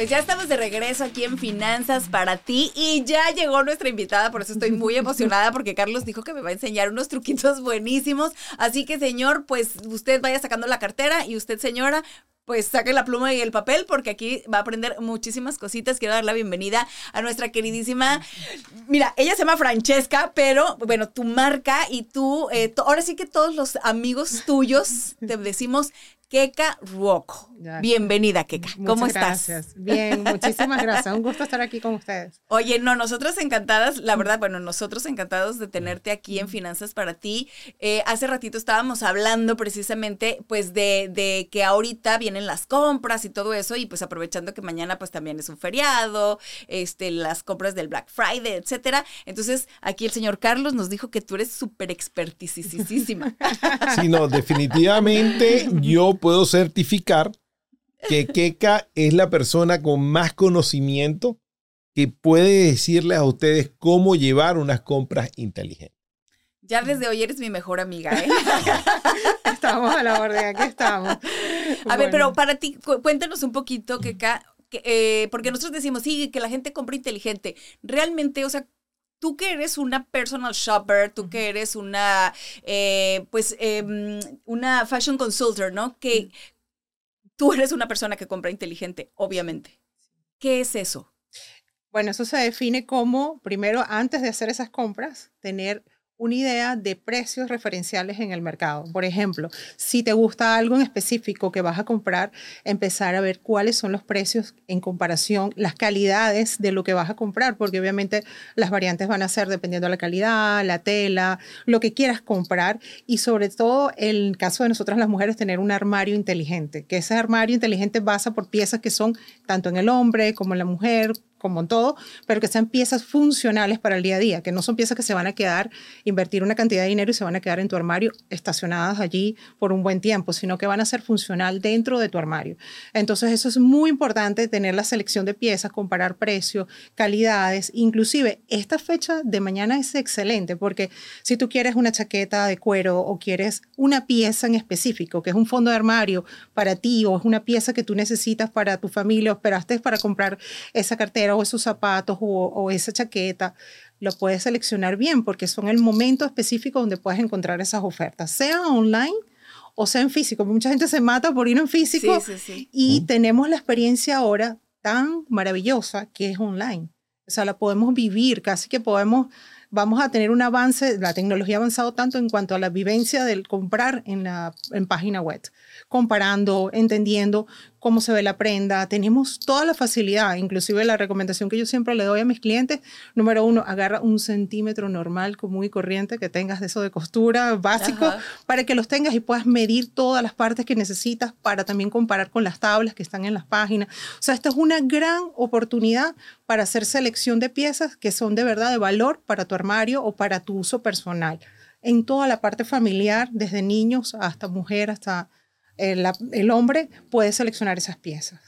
C: Pues ya estamos de regreso aquí en Finanzas para ti y ya llegó nuestra invitada, por eso estoy muy emocionada porque Carlos dijo que me va a enseñar unos truquitos buenísimos. Así que señor, pues usted vaya sacando la cartera y usted señora, pues saque la pluma y el papel porque aquí va a aprender muchísimas cositas. Quiero dar la bienvenida a nuestra queridísima, mira, ella se llama Francesca, pero bueno, tu marca y tú, eh, ahora sí que todos los amigos tuyos te decimos Keka Ruoco.
D: Ya.
C: Bienvenida, Keka. ¿Cómo
D: Muchas
C: estás?
D: Gracias. Bien, muchísimas gracias. Un gusto estar aquí con ustedes.
C: Oye, no, nosotros encantadas, la verdad, bueno, nosotros encantados de tenerte aquí en Finanzas para ti. Eh, hace ratito estábamos hablando precisamente, pues, de, de que ahorita vienen las compras y todo eso, y pues aprovechando que mañana, pues, también es un feriado, este, las compras del Black Friday, etcétera. Entonces, aquí el señor Carlos nos dijo que tú eres súper expertisísima.
B: Sí, no, definitivamente yo puedo certificar que Keka es la persona con más conocimiento que puede decirles a ustedes cómo llevar unas compras inteligentes.
C: Ya desde hoy eres mi mejor amiga, ¿eh?
D: Estamos a la orden, aquí estamos.
C: A ver, pero para ti, cu- cuéntanos un poquito, que, ca- que, eh, porque nosotros decimos, sí, que la gente compra inteligente. Realmente, o sea, tú que eres una personal shopper, tú que eres una, eh, pues, em, una fashion consultant, ¿no? Que tú eres una persona que compra inteligente, obviamente. ¿Qué es eso?
D: Bueno, eso se define como, primero, antes de hacer esas compras, tener una idea de precios referenciales en el mercado. Por ejemplo, si te gusta algo en específico que vas a comprar, empezar a ver cuáles son los precios en comparación, las calidades de lo que vas a comprar, porque obviamente las variantes van a ser dependiendo de la calidad, la tela, lo que quieras comprar y sobre todo el caso de nosotras las mujeres tener un armario inteligente, que ese armario inteligente basa por piezas que son tanto en el hombre como en la mujer, como en todo, pero que sean piezas funcionales para el día a día, que no son piezas que se van a quedar, invertir una cantidad de dinero y se van a quedar en tu armario estacionadas allí por un buen tiempo, sino que van a ser funcional dentro de tu armario. Entonces eso es muy importante, tener la selección de piezas, comparar precios, calidades, inclusive esta fecha de mañana es excelente porque si tú quieres una chaqueta de cuero o quieres una pieza en específico, que es un fondo de armario para ti o es una pieza que tú necesitas para tu familia o esperaste para comprar esa cartera o esos zapatos o, o esa chaqueta, lo puedes seleccionar bien porque son el momento específico donde puedes encontrar esas ofertas, sea online o sea en físico. Mucha gente se mata por ir en físico
C: Sí, sí, sí.
D: y tenemos la experiencia ahora tan maravillosa que es online. O sea, la podemos vivir, casi que podemos, vamos a tener un avance, la tecnología ha avanzado tanto en cuanto a la vivencia del comprar en la en página web, comparando, entendiendo cómo se ve la prenda, tenemos toda la facilidad, inclusive la recomendación que yo siempre le doy a mis clientes, número uno, agarra un centímetro normal, común y corriente que tengas de eso de costura básico,
C: Ajá.
D: para que los tengas y puedas medir todas las partes que necesitas para también comparar con las tablas que están en las páginas. O sea, esta es una gran oportunidad para hacer selección de piezas que son de verdad de valor para tu armario o para tu uso personal. En toda la parte familiar, desde niños hasta mujer, hasta el, el hombre, puede seleccionar esas piezas.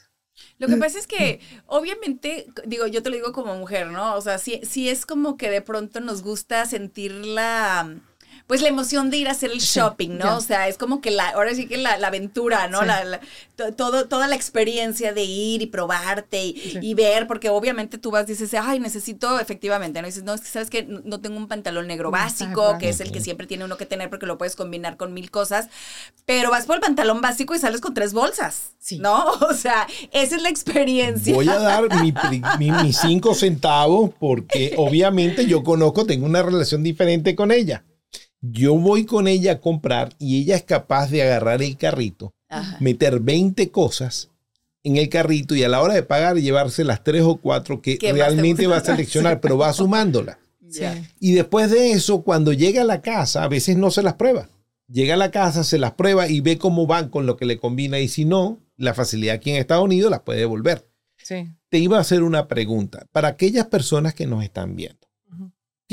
C: Lo que pasa es que, obviamente, digo, yo te lo digo como mujer, ¿no? O sea, sí, sí es como que de pronto nos gusta sentir la, pues la emoción de ir a hacer el shopping, ¿no? O sea, es como que la, ahora sí que la, la aventura, ¿no?
D: Sí.
C: La, la- to- todo, toda la experiencia de ir y probarte y,
D: Sí.
C: y ver, porque obviamente tú vas, dices, ay, necesito, efectivamente, ¿no? Dices, no, es que sabes que no tengo un pantalón negro básico, que es el que siempre tiene uno que tener porque lo puedes combinar con mil cosas, pero vas por el pantalón básico y sales con tres bolsas,
D: Sí.
C: ¿no? O sea, esa es la experiencia.
B: Voy a dar mi- mis cinco centavos porque obviamente yo conozco, tengo una relación diferente con ella. Yo voy con ella a comprar y ella es capaz de agarrar el carrito,
C: Ajá.
B: meter 20 cosas en el carrito y a la hora de pagar llevarse las tres o cuatro que
C: ¿Qué más te
B: realmente va a seleccionar, pero va sumándolas.
C: Ya.
B: Y después de eso, cuando llega a la casa, a veces no se las prueba. Llega a la casa, se las prueba y ve cómo van con lo que le combina. Y si no, la facilidad aquí en Estados Unidos las puede devolver.
D: Sí.
B: Te iba a hacer una pregunta para aquellas personas que nos están viendo.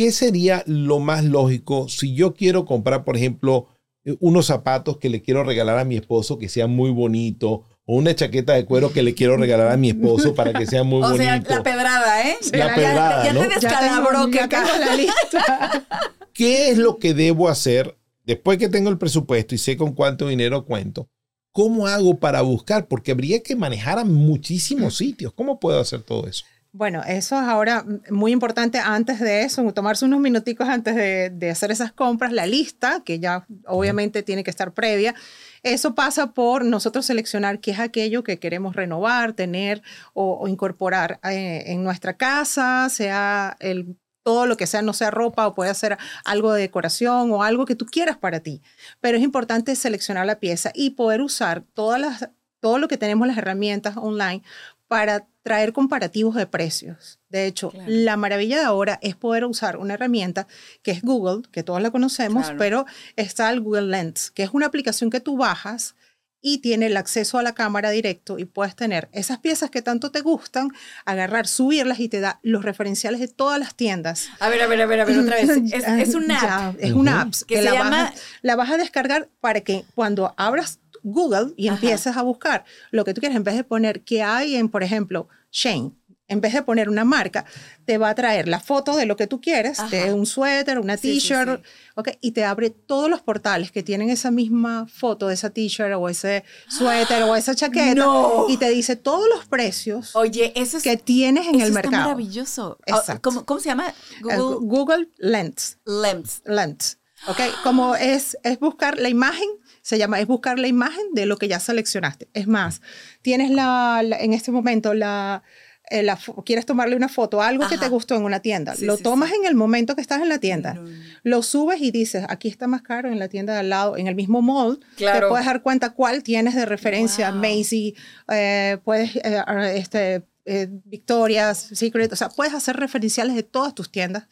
B: ¿Qué sería lo más lógico si yo quiero comprar, por ejemplo, eh, unos zapatos que le quiero regalar a mi esposo que sean muy bonito o una chaqueta de cuero que le quiero regalar a mi esposo para que sea muy
C: O sea,
B: bonito?
C: la pedrada, ¿eh?
B: La
C: Ya-
B: pedrada,
C: ya,
B: ¿no?
C: te
D: Ya
C: descalabró
D: tengo,
C: que
D: tengo la lista.
B: ¿Qué es lo que debo hacer después que tengo el presupuesto y sé con cuánto dinero cuento? ¿Cómo hago para buscar? Porque habría que manejar a muchísimos sitios. ¿Cómo puedo hacer todo eso?
D: Bueno, eso es ahora muy importante antes de eso, tomarse unos minuticos antes de, de hacer esas compras, la lista, que ya obviamente tiene que estar previa. Eso pasa por nosotros seleccionar qué es aquello que queremos renovar, tener o, o incorporar eh, en nuestra casa, sea el todo lo que sea, no sea ropa o puede ser algo de decoración o algo que tú quieras para ti. Pero es importante seleccionar la pieza y poder usar todas las, todo lo que tenemos las herramientas online para traer comparativos de precios. De hecho,
C: Claro.
D: la maravilla de ahora es poder usar una herramienta que es Google, que todos la conocemos,
C: Claro.
D: pero está el Google Lens, que es una aplicación que tú bajas y tiene el acceso a la cámara directo y puedes tener esas piezas que tanto te gustan, agarrar, subirlas y te da los referenciales de todas las tiendas.
C: A ver, a ver, a ver, a ver, otra vez. Es, es una app.
D: Ya, es una app
C: Que
D: la,
C: llama-
D: la vas a descargar para que cuando abras Google y
C: Ajá.
D: empieces a buscar lo que tú quieres, en vez de poner que hay en, por ejemplo, Shane, en vez de poner una marca, te va a traer la foto de lo que tú quieres, de un suéter, una
C: Sí, sí,
D: t-shirt, ¿ok? y te abre todos los portales que tienen esa misma foto de esa t-shirt o ese suéter o esa chaqueta
C: No.
D: y te dice todos los precios
C: Oye, eso es
D: que tienes en
C: eso
D: el
C: está
D: mercado.
C: maravilloso. Ah,
D: Exacto.
C: ¿Cómo, cómo se llama? Google
D: Google Lens.
C: Lens.
D: Lens. ¿Ok? Como es, es buscar la imagen, se llama, es buscar la imagen de lo que ya seleccionaste. Es más, tienes la, la- en este momento la, eh, la quieres tomarle una foto algo que te gustó en una tienda.
C: Sí,
D: lo
C: sí,
D: tomas
C: sí.
D: en el momento que estás en la tienda.
C: No, no.
D: Lo subes y dices, aquí está más caro en la tienda de al lado, en el mismo mall.
C: Claro.
D: Te puedes dar cuenta cuál tienes de referencia.
C: Wow.
D: Macy, eh, puedes, eh, este, eh, Victoria's Secret, o sea, puedes hacer referenciales de todas tus tiendas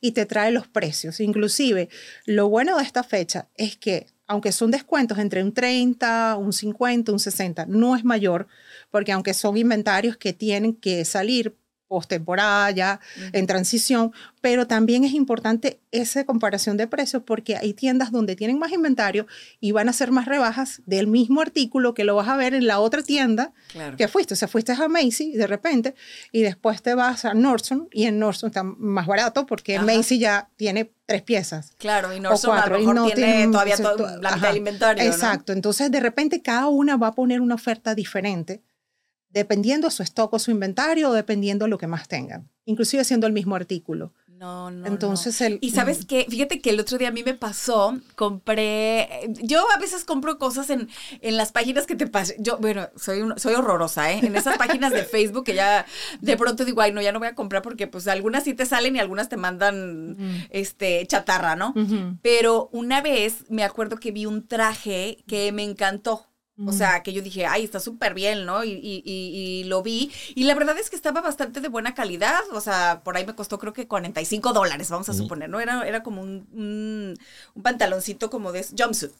D: y te trae los precios. Inclusive, lo bueno de esta fecha es que, aunque son descuentos entre un 30, un 50, un 60, no es mayor, porque aunque son inventarios que tienen que salir postemporada ya en transición, pero también es importante esa comparación de precios porque hay tiendas donde tienen más inventario y van a hacer más rebajas del mismo artículo que lo vas a ver en la otra tienda
C: Claro.
D: que fuiste. O sea, fuiste a Macy de repente y después te vas a Nordstrom y en Nordstrom está más barato porque
C: Ajá.
D: Macy ya tiene tres piezas.
C: Claro, y
D: o
C: Nordstrom a
D: cuatro,
C: lo
D: y
C: mejor
D: no
C: tiene
D: tienen-
C: todavía todo-
D: to-
C: la mitad del inventario, ¿no?
D: Exacto. Entonces, de repente, cada una va a poner una oferta diferente dependiendo su stock o su inventario o dependiendo lo que más tengan, inclusive siendo el mismo artículo.
C: No, no.
D: Entonces,
C: no.
D: el-
C: Y sabes qué, fíjate que el otro día a mí me pasó, compré, yo a veces compro cosas en, en las páginas que te pasan, yo, bueno, soy, un- soy horrorosa, ¿eh? En esas páginas de Facebook que ya de pronto digo, ay, no, ya no voy a comprar porque pues algunas sí te salen y algunas te mandan, este, chatarra, ¿no? Pero una vez me acuerdo que vi un traje que me encantó. O sea, que yo dije, ay, está súper bien, ¿no? Y, y- y- y lo vi. Y la verdad es que estaba bastante de buena calidad. O sea, por ahí me costó creo que 45 dólares, vamos a suponer, ¿no? Era, era como un, un, un pantaloncito como de jumpsuit.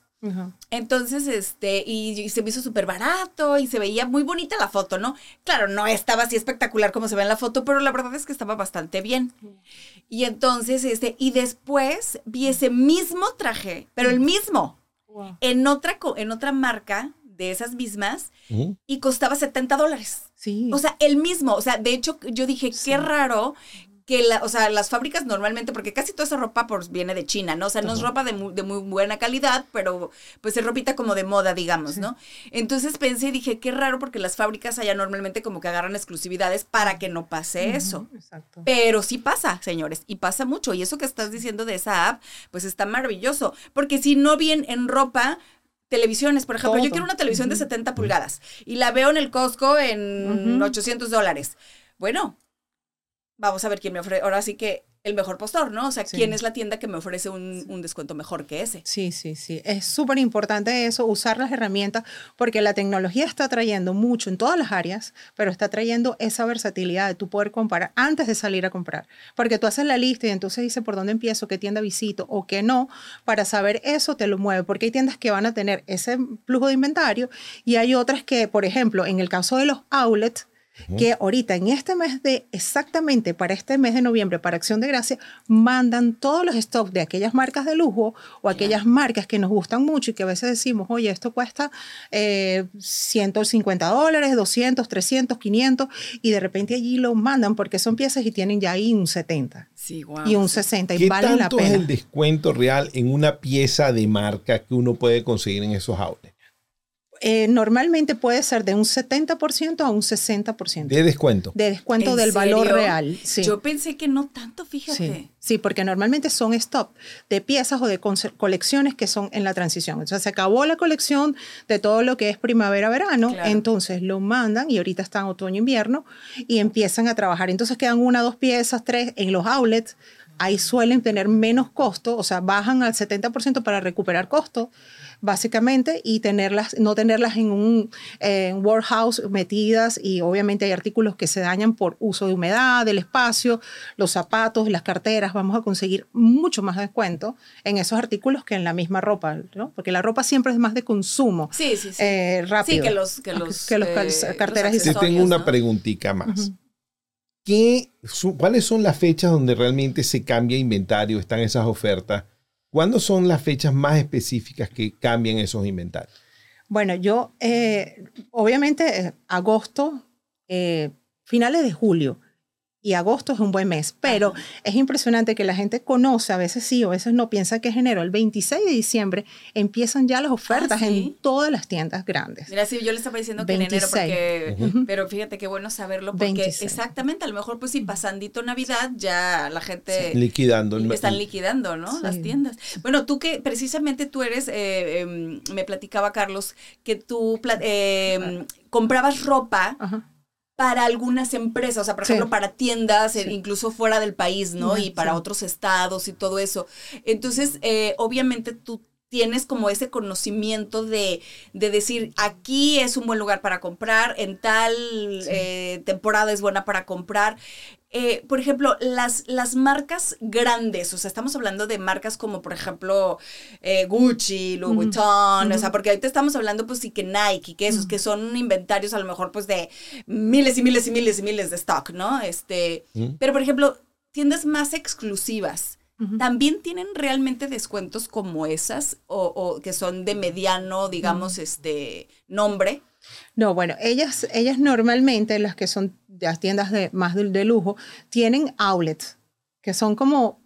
C: Entonces, este, y, y se me hizo súper barato y se veía muy bonita la foto, ¿no? Claro, no estaba así espectacular como se ve en la foto, pero la verdad es que estaba bastante bien. Y entonces, este, y después vi ese mismo traje, pero el mismo,
D: Wow.
C: en otra, en otra marca de esas mismas, y costaba 70 dólares.
D: Sí.
C: O sea, el mismo. O sea, de hecho, yo dije, qué raro que la, o sea, las fábricas normalmente, porque casi toda esa ropa pues, viene de China, ¿no? O sea, no es ropa de muy, de muy buena calidad, pero pues es ropita como de moda, digamos, ¿no? Entonces pensé y dije, qué raro porque las fábricas allá normalmente como que agarran exclusividades para que no pase eso.
D: Exacto.
C: Pero sí pasa, señores, y pasa mucho. Y eso que estás diciendo de esa app, pues está maravilloso. Porque si no bien en ropa, televisiones, por ejemplo, yo quiero una televisión de 70 pulgadas y la veo en el Costco en
D: Ujú.
C: 800 dólares. Bueno, vamos a ver quién me ofrece. Ahora sí que el mejor postor, ¿no? O sea,
D: Sí.
C: quién es la tienda que me ofrece un, un descuento mejor que ese.
D: Sí, sí, sí. Es súper importante eso, usar las herramientas, porque la tecnología está trayendo mucho en todas las áreas, pero está trayendo esa versatilidad de tú poder comparar antes de salir a comprar. Porque tú haces la lista y entonces dices por dónde empiezo, qué tienda visito o qué no, para saber eso te lo mueve, porque hay tiendas que van a tener ese flujo de inventario y hay otras que, por ejemplo, en el caso de los outlets, que ahorita en este mes de, exactamente para este mes de noviembre, para Acción de Gracia, mandan todos los stocks de aquellas marcas de lujo o aquellas marcas que nos gustan mucho y que a veces decimos, oye, esto cuesta eh, 150 dólares, 200, 300, 500 y de repente allí lo mandan porque son piezas y tienen ya ahí un 70
C: Sí, wow.
D: y un 60 y
B: ¿Qué
D: valen la
B: tanto es
D: pena.
B: el descuento real en una pieza de marca que uno puede conseguir en esos outlets?
D: Eh, normalmente puede ser de un 70% a un 60%
B: De descuento.
D: de descuento
C: ¿En
D: del valor
C: serio?
D: real. Sí.
C: Yo pensé que no tanto, fíjate.
D: Sí, sí, porque normalmente son stop de piezas o de colecciones que son en la transición. Entonces se acabó la colección de todo lo que es primavera-verano,
C: Claro.
D: entonces lo mandan y ahorita están otoño-invierno y empiezan a trabajar. Entonces quedan una, dos piezas, tres en los outlets ahí suelen tener menos costo, o sea, bajan al 70% para recuperar costo, básicamente, y tenerlas, no tenerlas en un eh, warehouse metidas y obviamente hay artículos que se dañan por uso de humedad, del espacio, los zapatos, las carteras, vamos a conseguir mucho más descuento en esos artículos que en la misma ropa, ¿no? Porque la ropa siempre es más de consumo.
C: Sí, sí, sí.
D: eh, rápido.
C: Sí, que los, que los,
D: que los
C: eh,
D: carteras y
C: los
B: Te
D: accesorios,
B: tengo una
C: ¿no?
B: preguntita más. ¿Qué ¿Cuáles son las fechas donde realmente se cambia inventario, están esas ofertas? ¿Cuándo son las fechas más específicas que cambian esos inventarios?
D: Bueno, yo, eh, obviamente, eh, agosto, eh, finales de julio y agosto es un buen mes, pero es impresionante que la gente conoce, a veces sí, a veces no piensa que es enero. El 26 de diciembre empiezan ya las ofertas
C: Ah, ¿sí?
D: en todas las tiendas grandes.
C: Mira, sí, yo le estaba diciendo que en enero,
D: 26.
C: porque, pero fíjate qué bueno saberlo, porque
D: 26.
C: exactamente, a lo mejor pues si pasandito Navidad ya la gente
B: Liquidando. el-
C: están liquidando, ¿no?
D: Sí.
C: Las tiendas. Bueno, tú que precisamente tú eres, eh, em, me platicaba Carlos, que tú em, comprabas ropa
D: Ajá.
C: Para algunas empresas, o sea, por
D: Sí.
C: ejemplo, para tiendas,
D: Sí.
C: incluso fuera del país, ¿no? Y para otros estados y todo eso. Entonces, eh, obviamente tú tienes como ese conocimiento de, de decir, aquí es un buen lugar para comprar, en tal eh, temporada es buena para comprar. Eh, por ejemplo, las, las marcas grandes, o sea, estamos hablando de marcas como, por ejemplo, eh, Gucci, Louis Vuitton, o sea, porque ahorita estamos hablando, pues sí, que Nike, que esos, que son inventarios a lo mejor, pues de miles y miles y miles y miles de stock, ¿no? Este,
B: ¿Mm?
C: pero, por ejemplo, tiendas más exclusivas. ¿también tienen realmente descuentos como esas o, o que son de mediano, digamos, este, nombre?
D: No, bueno, ellas, ellas normalmente, las que son de las tiendas de, más de, de lujo, tienen outlets, que son como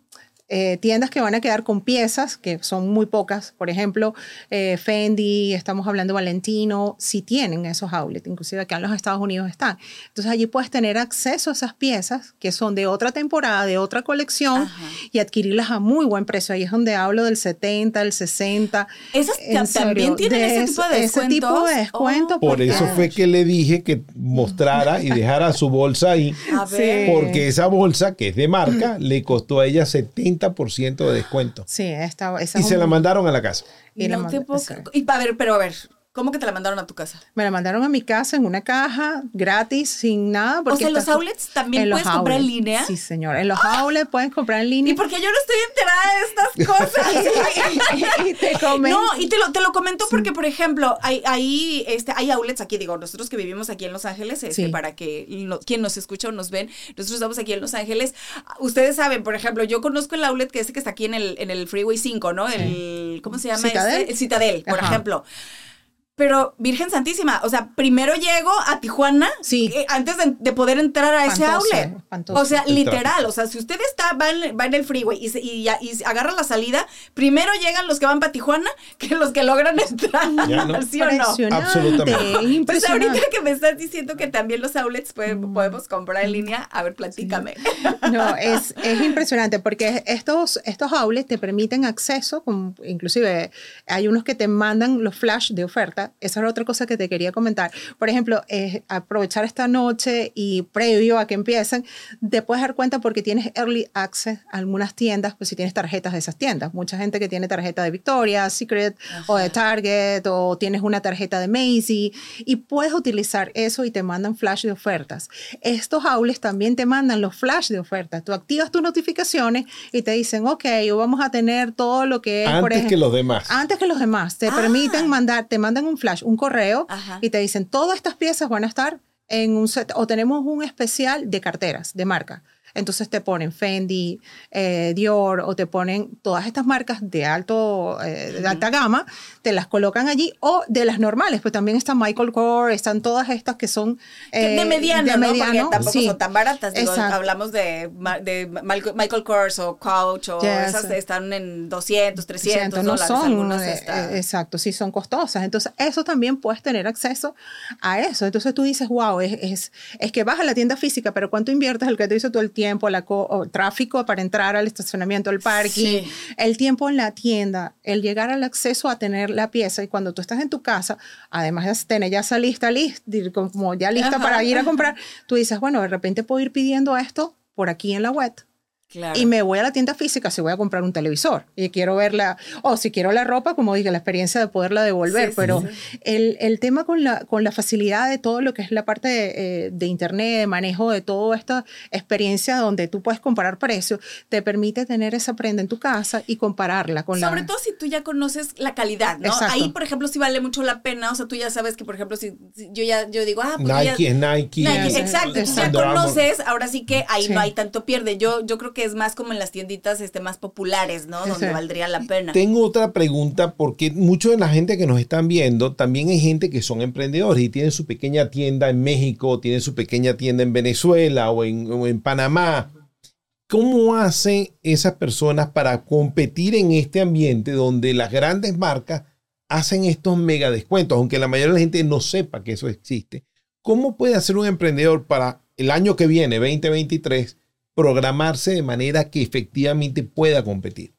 D: eh, tiendas que van a quedar con piezas, que son muy pocas. Por ejemplo, eh, Fendi, estamos hablando Valentino, si tienen esos outlets, inclusive acá en los Estados Unidos están. Entonces allí puedes tener acceso a esas piezas que son de otra temporada, de otra colección,
C: Ajá.
D: y adquirirlas a muy buen precio. Ahí es donde hablo del 70, el 60.
C: ¿Esas
D: En
C: también
D: serio,
C: tienen ese tipo de
D: ese tipo
C: descuentos?
D: de descuento,
C: Oh,
B: Por eso fue que le dije que mostrara y dejara su bolsa ahí,
C: A ver.
B: porque esa bolsa, que es de marca, le costó a ella 70% de descuento.
D: Sí, esta, esa
B: Y
D: es
B: se
D: un-
B: la mandaron a la casa.
D: y la
C: no te
D: mand-
C: puedo-
D: sí.
C: y, a ver, pero a ver, ¿cómo que te la mandaron a tu casa?
D: Me la mandaron a mi casa en una caja, gratis, sin nada.
C: O sea, en los outlets también puedes comprar en línea.
D: Sí, señor. En los outlets pueden comprar en línea.
C: Y porque yo no estoy enterada de estas cosas.
D: y te comento.
C: No, y te lo, te lo comento porque, por ejemplo, hay, hay, este, hay outlets aquí, digo, nosotros que vivimos aquí en Los Ángeles, este,
D: Sí.
C: para que lo- quien nos escucha o nos ven, nosotros estamos aquí en Los Ángeles. Ustedes saben, por ejemplo, yo conozco el outlet que es el que está aquí en el, en el Freeway 5, ¿no? El, ¿cómo se llama?
D: Citadel.
C: este? El Citadel, por
D: Ajá.
C: ejemplo. Pero, Virgen Santísima, o sea, primero llego a Tijuana
D: Sí.
C: eh, antes de, de poder entrar a ese
D: Espantoso,
C: outlet. O sea,
B: El
C: literal, o sea, si usted está, va en, va en el freeway y, se- y, y agarra la salida, primero llegan los que van para Tijuana que los que logran entrar.
B: Ya, ¿no?
C: ¿Sí o no?
D: Impresionante.
B: Absolutamente.
C: Pues ahorita que me estás diciendo que también los outlets pueden- podemos comprar en línea, a ver, platícame.
D: No, es, es impresionante porque estos, estos outlets te permiten acceso, con, inclusive hay unos que te mandan los flash de oferta. Esa era otra cosa que te quería comentar. Por ejemplo, aprovechar esta noche y previo a que empiecen, te puedes dar cuenta porque tienes early access a algunas tiendas, pues si tienes tarjetas de esas tiendas. Mucha gente que tiene tarjeta de Victoria, Secret o de Target o tienes una tarjeta de Macy y puedes utilizar eso y te mandan flash de ofertas. Estos outlets también te mandan los flash de ofertas. Tú activas tus notificaciones y te dicen, ok, vamos a tener todo lo que es, por
B: Antes que los demás.
D: antes que los demás. Te
C: Ah.
D: permiten mandar, te mandan un flash, un correo
C: Ajá.
D: y te dicen, todas estas piezas van a estar en un set, o tenemos un especial de carteras, de marca. Entonces te ponen Fendi, eh, Dior, o te ponen todas estas marcas de, alto, eh, de alta gama, te las colocan allí, o de las normales, pues también está Michael Kors, están todas estas que son... Eh,
C: de mediano,
D: de
C: ¿no?
D: mediano,
C: Porque tampoco
D: sí.
C: son tan baratas. Digo, hablamos de, de Michael Kors o Coach o
D: Ya,
C: esas están en 200, 300
D: 300, no
C: dólares.
D: son,
C: algunas hasta-
D: eh, exacto, sí son costosas. Entonces, eso también puedes tener acceso a eso. Entonces tú dices, wow, es, es, es que vas a la tienda física, pero ¿cuánto inviertes el que te dice todo el tiempo, la co- o tráfico para entrar al estacionamiento, al parking,
C: Sí.
D: el tiempo en la tienda, el llegar al acceso a tener la pieza y cuando tú estás en tu casa, además de tener ya esa lista, lista como ya lista
C: Ajá,
D: para ir a comprar, tú dices, bueno, de repente puedo ir pidiendo esto por aquí en la web
C: Claro.
D: Y me voy a la tienda física si voy a comprar un televisor y quiero verla, o si quiero la ropa, como dije, la experiencia de poderla devolver.
C: Sí, sí,
D: pero
C: sí.
D: El, el tema con la, con la facilidad de todo lo que es la parte de, eh, de Internet, de manejo de toda esta experiencia donde tú puedes comparar precios, te permite tener esa prenda en tu casa y compararla con
C: Sobre
D: la...
C: todo si tú ya conoces la calidad, ¿no?
D: Exacto.
C: Ahí, por ejemplo, sí vale mucho la pena. O sea, tú ya sabes que, por ejemplo, si, si yo ya yo digo, ah, pues yo ya-
B: Nike Nike.
C: Nike,
D: Sí,
C: exacto. Tú ya conoces, ahora sí que ahí
D: Sí.
C: no hay tanto pierde. Yo, yo creo que es más como en las tienditas este, más populares, ¿no? Donde valdría la pena.
B: Tengo otra pregunta porque mucha de la gente que nos están viendo también hay gente que son emprendedores y tienen su pequeña tienda en México, tienen su pequeña tienda en Venezuela o en, o en Panamá. ¿Cómo hacen esas personas para competir en este ambiente donde las grandes marcas hacen estos mega descuentos, aunque la mayoría de la gente no sepa que eso existe? ¿Cómo puede hacer un emprendedor para el año que viene, 2023, programarse de manera que efectivamente pueda competir?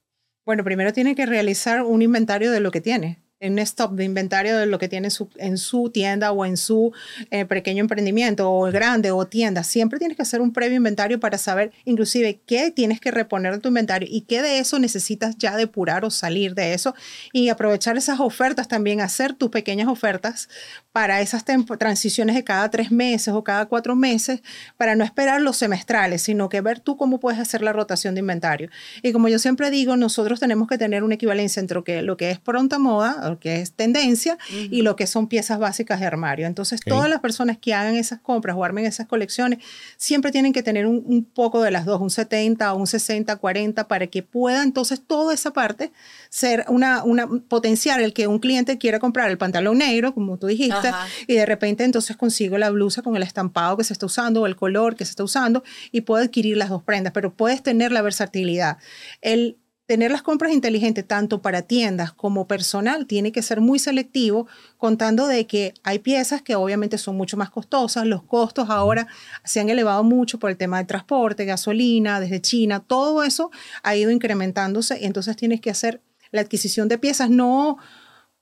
D: Bueno, primero tiene que realizar un inventario de lo que tiene, un stop de inventario de lo que tiene su- en su tienda o en su eh, pequeño emprendimiento o grande o tienda. Siempre tienes que hacer un previo inventario para saber inclusive qué tienes que reponer de tu inventario y qué de eso necesitas ya depurar o salir de eso y aprovechar esas ofertas también, hacer tus pequeñas ofertas para esas transiciones de cada tres meses o cada cuatro meses para no esperar los semestrales, sino que ver tú cómo puedes hacer la rotación de inventario. Y como yo siempre digo, nosotros tenemos que tener una equivalencia entre lo que, lo que es pronta moda, lo que es tendencia, y lo que son piezas básicas de armario. Entonces, todas las personas que hagan esas compras o armen esas colecciones, siempre tienen que tener un, un poco de las dos, un 70 o un 60, 40, para que pueda entonces toda esa parte ser una, una potencial el que un cliente quiera comprar el pantalón negro, como tú dijiste,
C: Ajá.
D: y de repente entonces consigo la blusa con el estampado que se está usando o el color que se está usando y puedo adquirir las dos prendas, pero puedes tener la versatilidad. El tener las compras inteligentes tanto para tiendas como personal tiene que ser muy selectivo, contando de que hay piezas que obviamente son mucho más costosas, los costos ahora se han elevado mucho por el tema del transporte, gasolina, desde China, todo eso ha ido incrementándose, entonces tienes que hacer la adquisición de piezas no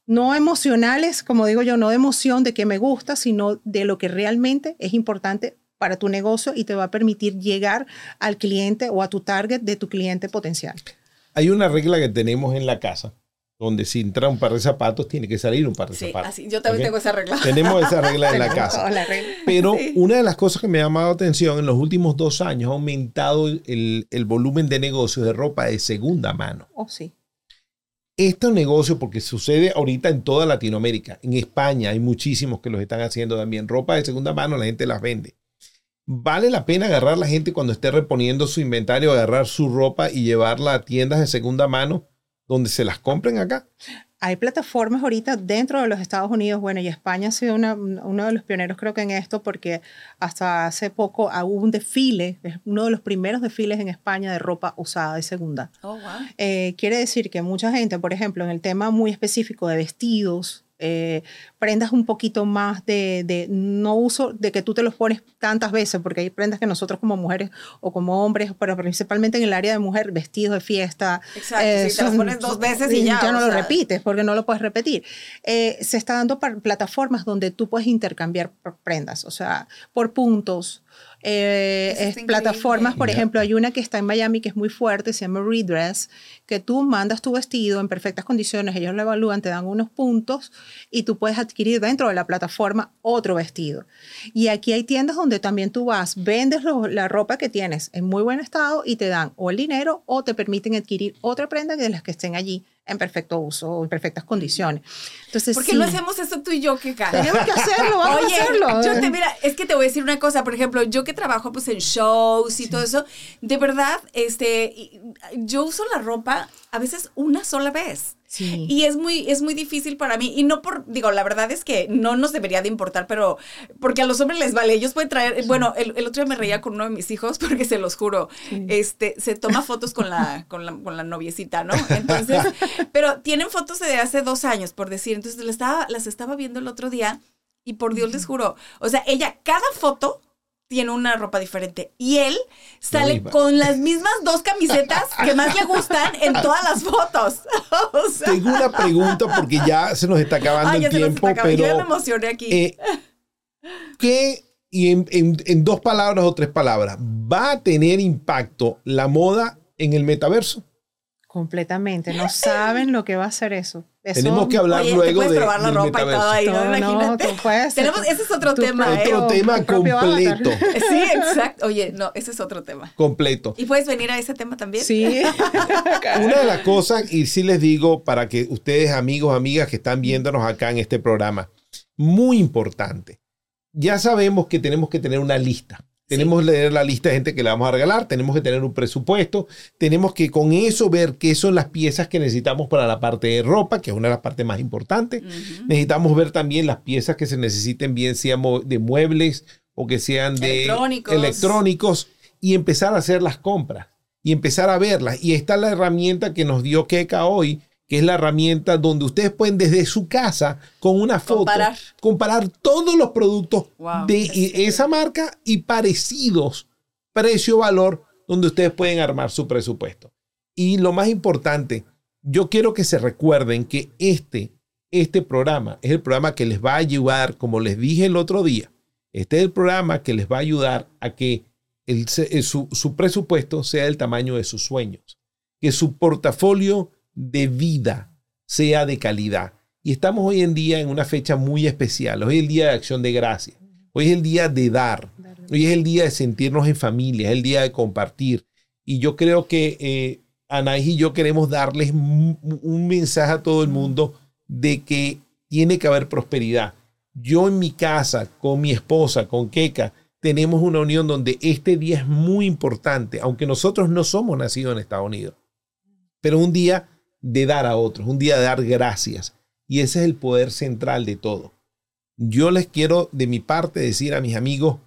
D: no emocionales, como digo yo, no de emoción de que me gusta, sino de lo que realmente es importante para tu negocio y te va a permitir llegar al cliente o a tu target de tu cliente potencial.
B: Hay una regla que tenemos en la casa, donde si entra un par de zapatos, tiene que salir un par de
C: Sí,
B: zapatos.
C: así. Yo también tengo esa regla.
B: Tenemos esa regla en la casa. Pero
C: Sí.
B: una de las cosas que me ha llamado la atención en los últimos dos años ha aumentado el, el volumen de negocios de ropa de segunda mano.
D: Oh, sí.
B: Este negocio, porque sucede ahorita en toda Latinoamérica, en España hay muchísimos que los están haciendo también. Ropa de segunda mano, la gente las vende. ¿Vale la pena agarrar la gente cuando esté reponiendo su inventario, agarrar su ropa y llevarla a tiendas de segunda mano donde se las compren acá?
D: Hay plataformas ahorita dentro de los Estados Unidos, bueno, y España ha sido una- uno de los pioneros creo que en esto, porque hasta hace poco hubo un desfile, es uno de los primeros desfiles en España de ropa usada de segunda.
C: Oh, wow.
D: Eh, quiere decir que mucha gente, por ejemplo, en el tema muy específico de vestidos, eh, prendas un poquito más de, de no uso, de que tú te los pones tantas veces, porque hay prendas que nosotros como mujeres o como hombres, pero principalmente en el área de mujer, vestidos de fiesta.
C: Exacto, sí, te los pones dos veces y ya,
D: no
C: o
D: lo
C: sea.
D: repites porque no lo puedes repetir. Eh, se está dando plataformas donde tú puedes intercambiar prendas, o sea, por puntos. Eh, es plataformas, por ejemplo, hay una que está en Miami que es muy fuerte, se llama Redress, que tú mandas tu vestido en perfectas condiciones, ellos lo evalúan, te dan unos puntos y tú puedes adquirir dentro de la plataforma otro vestido. Y aquí hay tiendas donde también tú vas, vendes lo- la ropa que tienes en muy buen estado y te dan o el dinero o te permiten adquirir otra prenda de las que estén allí en perfecto uso o en perfectas condiciones. Entonces,
C: ¿Por qué
D: sí,
C: no hacemos eso tú y yo, Keka?
D: tenemos que hacerlo, vamos
C: Oye,
D: a hacerlo.
C: yo te mira, es que te voy a decir una cosa, por ejemplo, yo que trabajo pues en shows y todo eso, de verdad, este, yo uso la ropa a veces una sola vez.
D: Sí.
C: Y es muy, es muy difícil para mí. Y no por, digo, la verdad es que no nos debería de importar, pero porque a los hombres les vale. Ellos pueden traer, bueno, el, el otro día me reía con uno de mis hijos, porque se los juro, este, se toma fotos con la, con la, con la noviecita, ¿no? Entonces, pero tienen fotos de hace dos años, por decir. Entonces las estaba, las estaba viendo el otro día y por Dios les juro, o sea, ella, cada foto tiene una ropa diferente. Y él sale con las mismas dos camisetas que más le gustan en todas las fotos. o sea,
B: Tengo una pregunta porque ya se nos está acabando
C: Ay,
B: el
C: se nos
B: tiempo,
C: está acabando. Yo ya me
B: pero
C: emocioné aquí.
B: eh, ¿qué y en, en- en dos palabras o tres palabras, ¿va a tener impacto la moda en el metaverso?
D: Completamente. No saben lo que va a hacer eso. Eso-
B: Tenemos que hablar
C: Oye, te
B: luego
C: puedes
B: de,
C: probar la ropa y todo ahí, ¿no? Imagínate.
D: puedes-
C: Tenemos, ese es otro tema, ¿eh?
B: Otro tema completo,
C: Sí, exacto. Oye, no, ese es otro tema.
B: completo.
C: ¿Y puedes venir a ese tema también?
D: Sí.
B: Una de las cosas, y sí les digo para que ustedes, amigos, amigas que están viéndonos acá en este programa, muy importante. Ya sabemos que tenemos que tener una lista. Tenemos que leer la lista de gente que le vamos a regalar, tenemos que tener un presupuesto, tenemos que con eso ver qué son las piezas que necesitamos para la parte de ropa, que es una de las partes más importantes. Necesitamos ver también las piezas que se necesiten, bien sean de muebles o que sean de
C: Electrónicos.
B: electrónicos, y empezar a hacer las compras y empezar a verlas. Y esta es la herramienta que nos dio Keka hoy, que es la herramienta donde ustedes pueden desde su casa, con una foto,
C: Comparar.
B: comparar todos los productos
C: Wow,
B: de esa marca y parecidos, precio-valor, donde ustedes pueden armar su presupuesto. Y lo más importante, yo quiero que se recuerden que este, este programa es el programa que les va a ayudar, como les dije el otro día, este es el programa que les va a ayudar a que el- eh, su, su presupuesto sea del tamaño de sus sueños, que su portafolio de vida sea de calidad. Y estamos hoy en día en una fecha muy especial. Hoy es el día de acción de gracia. Hoy es el día de dar. Hoy es el día de sentirnos en familia. Es el día de compartir. Y yo creo que eh, Anaís y yo queremos darles un mensaje a todo el mundo de que tiene que haber prosperidad. Yo en mi casa, con mi esposa, con Keka, tenemos una unión donde este día es muy importante, aunque nosotros no somos nacidos en Estados Unidos. Pero un día de dar a otros, un día de dar gracias. Y ese es el poder central de todo. Yo les quiero de mi parte decir a mis amigos,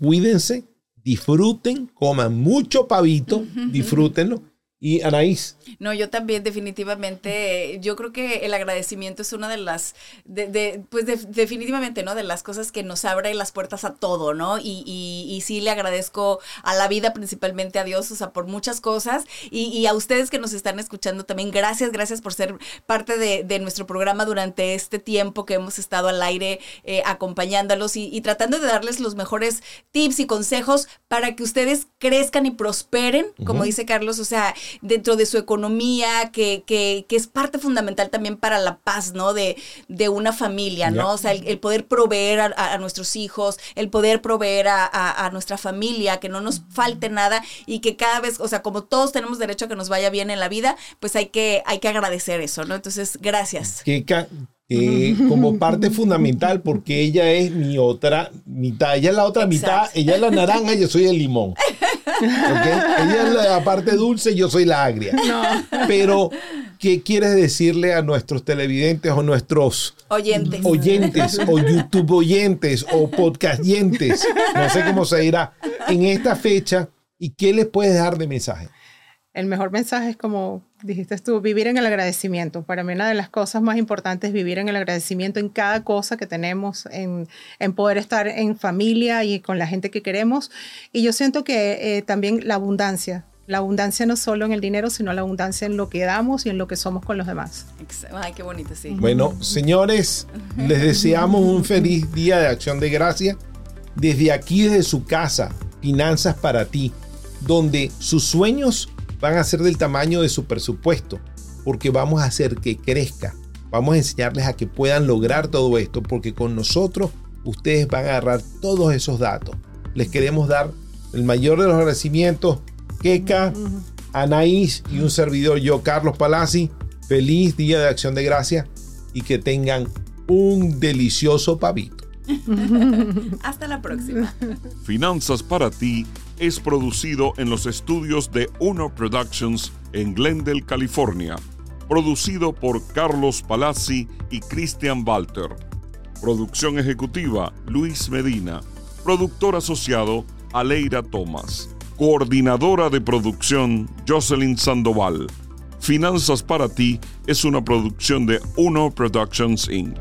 B: cuídense, disfruten, coman mucho pavito, disfrútenlo. Y Anaís,
C: No, yo también definitivamente, yo creo que el agradecimiento es una de las, de, de- pues de- definitivamente, ¿no? De las cosas que nos abre las puertas a todo, ¿no? Y, y, y sí le agradezco a la vida, principalmente a Dios, o sea, por muchas cosas. Y, y a ustedes que nos están escuchando también, gracias, gracias por ser parte de, de nuestro programa durante este tiempo que hemos estado al aire eh, acompañándolos y, y tratando de darles los mejores tips y consejos para que ustedes crezcan y prosperen, como dice Carlos, o sea, dentro de su economía, que, que, que es parte fundamental también para la paz, ¿no? De, de una familia, ¿no? O sea, el, el poder proveer a, nuestros hijos, el poder proveer a, a- a nuestra familia, que no nos falte nada y que cada vez, o sea, como todos tenemos derecho a que nos vaya bien en la vida, pues hay que, hay que agradecer eso, ¿no? Entonces, gracias.
B: Keka, eh, como parte fundamental, porque ella es mi otra mitad. Ella es la otra mitad, ella es la naranja, yo soy el limón. Ella es la parte dulce, yo soy la agria. Pero, ¿qué quieres decirle a nuestros televidentes o nuestros
C: Oyentes.
B: oyentes o YouTube oyentes o podcastdientes? No sé cómo se dirá. En esta fecha, ¿y qué les puedes dar de mensaje?
D: El mejor mensaje es como dijiste tú, vivir en el agradecimiento. Para mí una de las cosas más importantes es vivir en el agradecimiento en cada cosa que tenemos, en, en poder estar en familia y con la gente que queremos. Y yo siento que eh, también la abundancia, la abundancia no solo en el dinero, sino la abundancia en lo que damos y en lo que somos con los demás.
C: Ay, qué bonito, sí.
B: Bueno, señores, les deseamos un feliz día de acción de gracia. Desde aquí, desde su casa, Finanzas para ti, donde sus sueños van a ser del tamaño de su presupuesto, porque vamos a hacer que crezca. Vamos a enseñarles a que puedan lograr todo esto, porque con nosotros ustedes van a agarrar todos esos datos. Les queremos dar el mayor de los agradecimientos, Keka, Anaís y un servidor, yo, Carlos Palazzi. Feliz día de acción de gracia y que tengan un delicioso pavito.
C: Hasta la próxima.
A: Finanzas para ti es producido en los estudios de Uno Productions en Glendale, California. Producido por Carlos Palazzi y Christian Walter. Producción ejecutiva Luis Medina. Productor asociado Aleira Thomas. Coordinadora de producción Jocelyn Sandoval. Finanzas para ti es una producción de Uno Productions Inc.